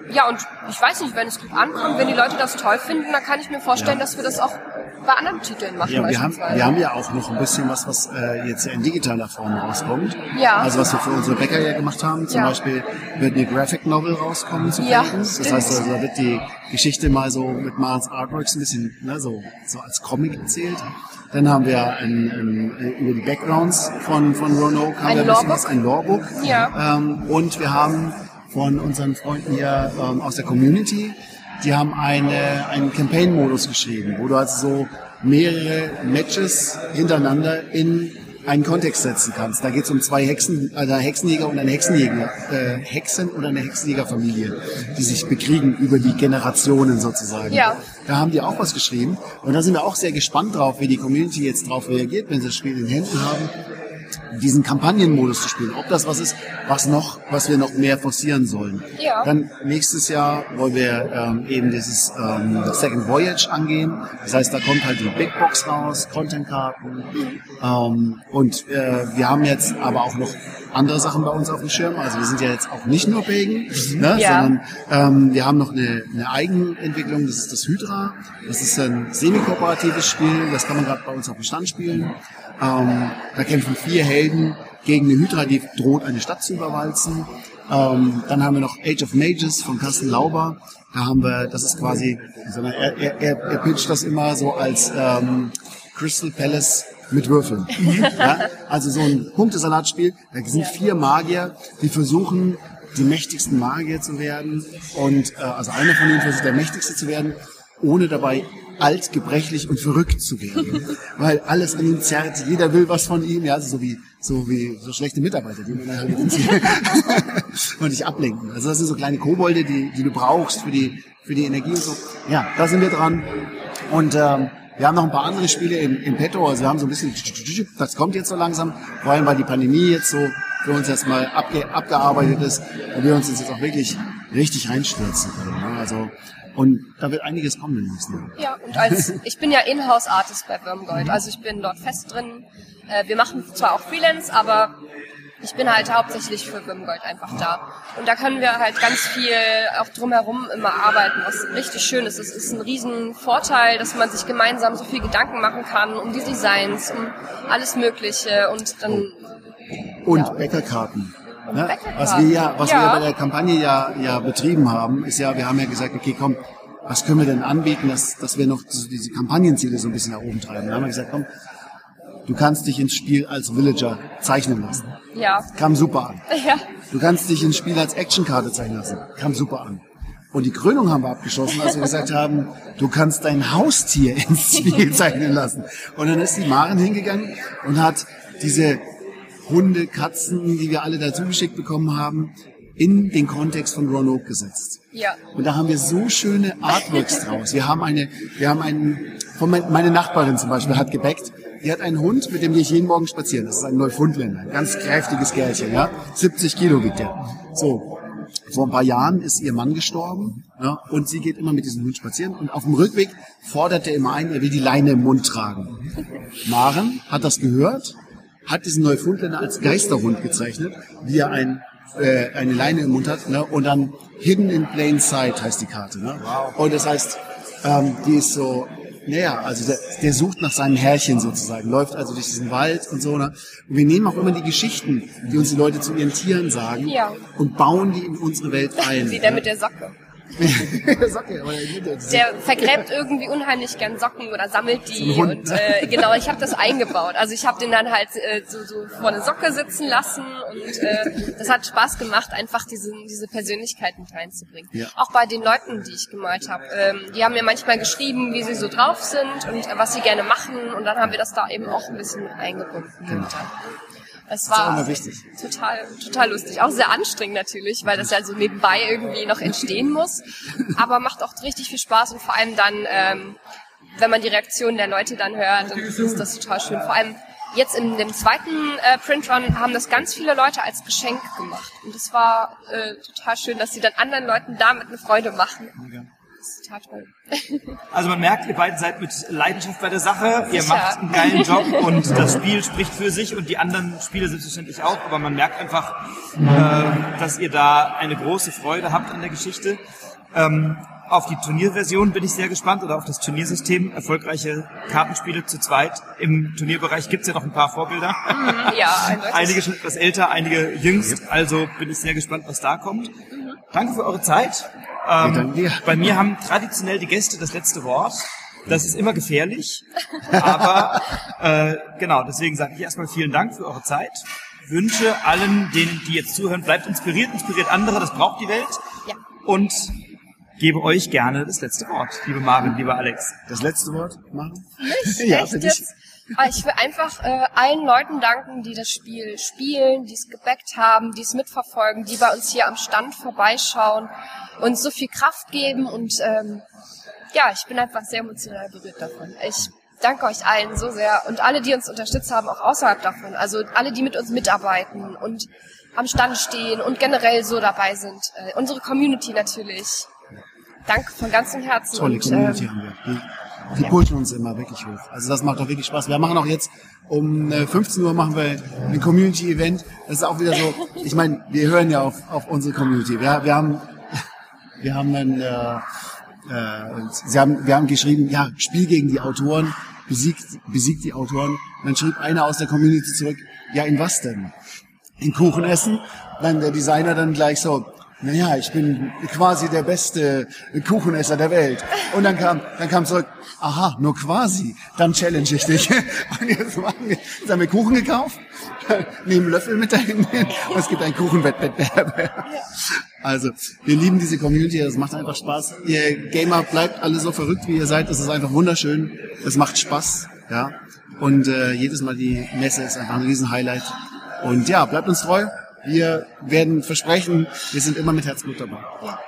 Ja, und ich weiß nicht, wenn es gut ankommt, wenn die Leute das toll finden, dann kann ich mir vorstellen, dass wir das auch bei anderen Titeln machen. Ja, wir haben, wir haben ja auch noch ein bisschen was, was äh, jetzt in digitaler Form rauskommt. Ja. Also was wir für unsere Bäcker ja gemacht haben. Zum Ja. Beispiel wird eine Graphic Novel rauskommen zu Ja. Das stimmt. heißt, also, da wird die Geschichte mal so mit Mars Artworks ein bisschen ne, so, so als Comic erzählt. Dann haben wir ein, ein, über die Backgrounds von, von Roanoke haben Ein wir ein bisschen was, ein Lorebook. Ja. Ähm, und wir haben von unseren Freunden hier ähm, aus der Community, die haben eine, einen Campaign-Modus geschrieben, wo du also so mehrere Matches hintereinander in einen Kontext setzen kannst. Da geht es um zwei Hexen, also einen Hexenjäger und eine Hexenjäger, äh, Hexen oder eine Hexenjägerfamilie, die sich bekriegen über die Generationen sozusagen. Ja. Da haben die auch was geschrieben. Und da sind wir auch sehr gespannt drauf, wie die Community jetzt drauf reagiert, wenn sie das Spiel in Händen haben diesen Kampagnenmodus zu spielen. Ob das was ist, was noch, was wir noch mehr forcieren sollen. Ja. Dann nächstes Jahr wollen wir ähm, eben dieses ähm, Second Voyage angehen. Das heißt, da kommt halt die Big Box raus, Contentkarten. Ähm, und äh, wir haben jetzt aber auch noch andere Sachen bei uns auf dem Schirm. Also wir sind ja jetzt auch nicht nur Pagan, ne, Ja. sondern ähm, wir haben noch eine, eine Eigenentwicklung. Das ist das Hydra. Das ist ein semi-kooperatives Spiel. Das kann man gerade bei uns auf dem Stand spielen. Ähm, da kämpfen vier Helden gegen eine Hydra, die droht, eine Stadt zu überwalzen. Ähm, dann haben wir noch Age of Mages von Carsten Lauber. Da haben wir, das ist quasi, er, er, er, er pitcht das immer so als ähm, Crystal Palace mit Würfeln. ja? Also so ein Punktesalatspiel. Da sind vier Magier, die versuchen, die mächtigsten Magier zu werden. Und äh, also einer von ihnen versucht, der mächtigste zu werden, ohne dabei alt, gebrechlich und verrückt zu werden. Weil alles an ihm zerrt, jeder will was von ihm, ja, also so wie, so wie so schlechte Mitarbeiter, die man halt und dich ablenken. Also das sind so kleine Kobolde, die, die du brauchst für die, für die Energie und so. Ja, da sind wir dran. Und ähm, wir haben noch ein paar andere Spiele im, im Petto, also wir haben so ein bisschen, das kommt jetzt so langsam, vor allem weil die Pandemie jetzt so für uns erstmal abge, abgearbeitet ist und wir uns jetzt auch wirklich richtig reinstürzen können. Ne? Also und da wird einiges kommen im nächsten Jahr. Ja, und als ich bin ja Inhouse-Artist bei Wormgold, also ich bin dort fest drin. Äh, wir machen zwar auch Freelance, aber ich bin halt hauptsächlich für Wormgold einfach da. Und da können wir halt ganz viel auch drumherum immer arbeiten, was richtig schön ist. Es ist ein riesen Vorteil, dass man sich gemeinsam so viel Gedanken machen kann um die Designs, um alles Mögliche und dann Und Ja. Bäckerkarten. Ne? Was wir ja, was Ja. wir bei der Kampagne ja, ja betrieben haben, ist ja, wir haben ja gesagt, okay, komm, was können wir denn anbieten, dass, dass wir noch so diese Kampagnenziele so ein bisschen nach oben treiben. Dann haben wir gesagt, komm, du kannst dich ins Spiel als Villager zeichnen lassen. Ja. Kam super an. Ja. Du kannst dich ins Spiel als Actionkarte zeichnen lassen. Kam super an. Und die Krönung haben wir abgeschossen, als wir gesagt haben, du kannst dein Haustier ins Spiel zeichnen lassen. Und dann ist die Maren hingegangen und hat diese Hunde, Katzen, die wir alle dazu geschickt bekommen haben, in den Kontext von Roanoke gesetzt. Ja. Und da haben wir so schöne Artworks draus. Wir haben eine, wir haben einen, von mein, meine Nachbarin zum Beispiel hat gebackt. Die hat einen Hund, mit dem gehe ich jeden Morgen spazieren. Das ist ein Neufundländer, ein ganz kräftiges Kerlchen, ja. 70 Kilo wiegt er. So. Vor ein paar Jahren ist ihr Mann gestorben, ja, und sie geht immer mit diesem Hund spazieren. Und auf dem Rückweg fordert er immer ein, er will die Leine im Mund tragen. Maren hat das gehört, hat diesen Neufundländer als Geisterhund gezeichnet, wie er ein äh, eine Leine im Mund hat, ne? und dann Hidden in Plain Sight heißt die Karte. Ne? Und das heißt, ähm, die ist so, naja, also der, der sucht nach seinem Herrchen sozusagen, läuft also durch diesen Wald und so. Ne? Und wir nehmen auch immer die Geschichten, die uns die Leute zu ihren Tieren sagen, Ja. und bauen die in unsere Welt ein. Wie der mit der Socke. Socke, Der vergräbt irgendwie unheimlich gern Socken oder sammelt die. Und äh, genau, ich habe das eingebaut. Also ich habe den dann halt äh, so, so vor eine Socke sitzen lassen und äh, das hat Spaß gemacht, einfach diese, diese Persönlichkeiten reinzubringen. Ja. Auch bei den Leuten, die ich gemalt habe. Ähm, die haben mir manchmal geschrieben, wie sie so drauf sind und äh, was sie gerne machen und dann haben wir das da eben auch ein bisschen eingebunden. Genau. Es war total, total lustig. Auch sehr anstrengend natürlich, weil das ja so nebenbei irgendwie noch entstehen muss. Aber macht auch richtig viel Spaß und vor allem dann, ähm, wenn man die Reaktionen der Leute dann hört, dann ist das total schön. Vor allem jetzt in dem zweiten äh, Printrun haben das ganz viele Leute als Geschenk gemacht. Und das war äh, total schön, dass sie dann anderen Leuten damit eine Freude machen. Ist total toll. Also man merkt, ihr beiden seid mit Leidenschaft bei der Sache, ihr Sicher. macht einen geilen Job und das Spiel spricht für sich und die anderen Spiele selbstverständlich auch, aber man merkt einfach, äh, dass ihr da eine große Freude habt an der Geschichte. Ähm, auf die Turnierversion bin ich sehr gespannt oder auf das Turniersystem. Erfolgreiche Kartenspiele zu zweit. Im Turnierbereich gibt's ja noch ein paar Vorbilder. Ja, eindeutig. Einige schon etwas älter, einige jüngst. Also bin ich sehr gespannt, was da kommt. Danke für eure Zeit. Ähm, bei mir haben traditionell die Gäste das letzte Wort. Das ist immer gefährlich. Aber äh, genau, deswegen sage ich erstmal vielen Dank für eure Zeit. Wünsche allen, denen, die jetzt zuhören, bleibt inspiriert, inspiriert andere, das braucht die Welt. Ja. Und gebe euch gerne das letzte Wort, liebe Marvin, lieber Alex. Das letzte Wort machen? Nicht? Ja, Echt für dich. jetzt? Aber ich will einfach äh, allen Leuten danken, die das Spiel spielen, die es gebackt haben, die es mitverfolgen, die bei uns hier am Stand vorbeischauen, uns so viel Kraft geben und ähm, ja, ich bin einfach sehr emotional berührt davon. Ich danke euch allen so sehr und alle, die uns unterstützt haben, auch außerhalb davon. Also alle, die mit uns mitarbeiten und am Stand stehen und generell so dabei sind. Äh, unsere Community natürlich. Danke von ganzem Herzen. tolle und, Community ähm, haben wir. Die, pushen uns immer wirklich hoch. Also das macht auch wirklich Spaß. Wir machen auch jetzt um äh, 15 Uhr machen wir ein Community-Event. Das ist auch wieder so, ich meine, wir hören ja auf, auf unsere Community. Wir, wir haben wir haben dann äh, äh, sie haben, wir haben geschrieben, ja, Spiel gegen die Autoren, besiegt, besiegt die Autoren. Und dann schrieb einer aus der Community zurück, ja, in was denn? In Kuchen essen? Dann der Designer dann gleich so, naja, ich bin quasi der beste Kuchenesser der Welt. Und dann kam, dann kam zurück, aha, nur quasi, dann challenge ich dich. Und jetzt, machen wir, jetzt haben wir Kuchen gekauft, nehmen Löffel mit dahin und es gibt einen Kuchenwettbewerb. Also, wir lieben diese Community, das macht einfach Spaß. Ihr Gamer bleibt alle so verrückt, wie ihr seid, das ist einfach wunderschön, es macht Spaß, ja. Und äh, jedes Mal die Messe ist einfach ein riesen Highlight. Und ja, bleibt uns treu. Wir werden versprechen, wir sind immer mit Herzblut dabei. ja.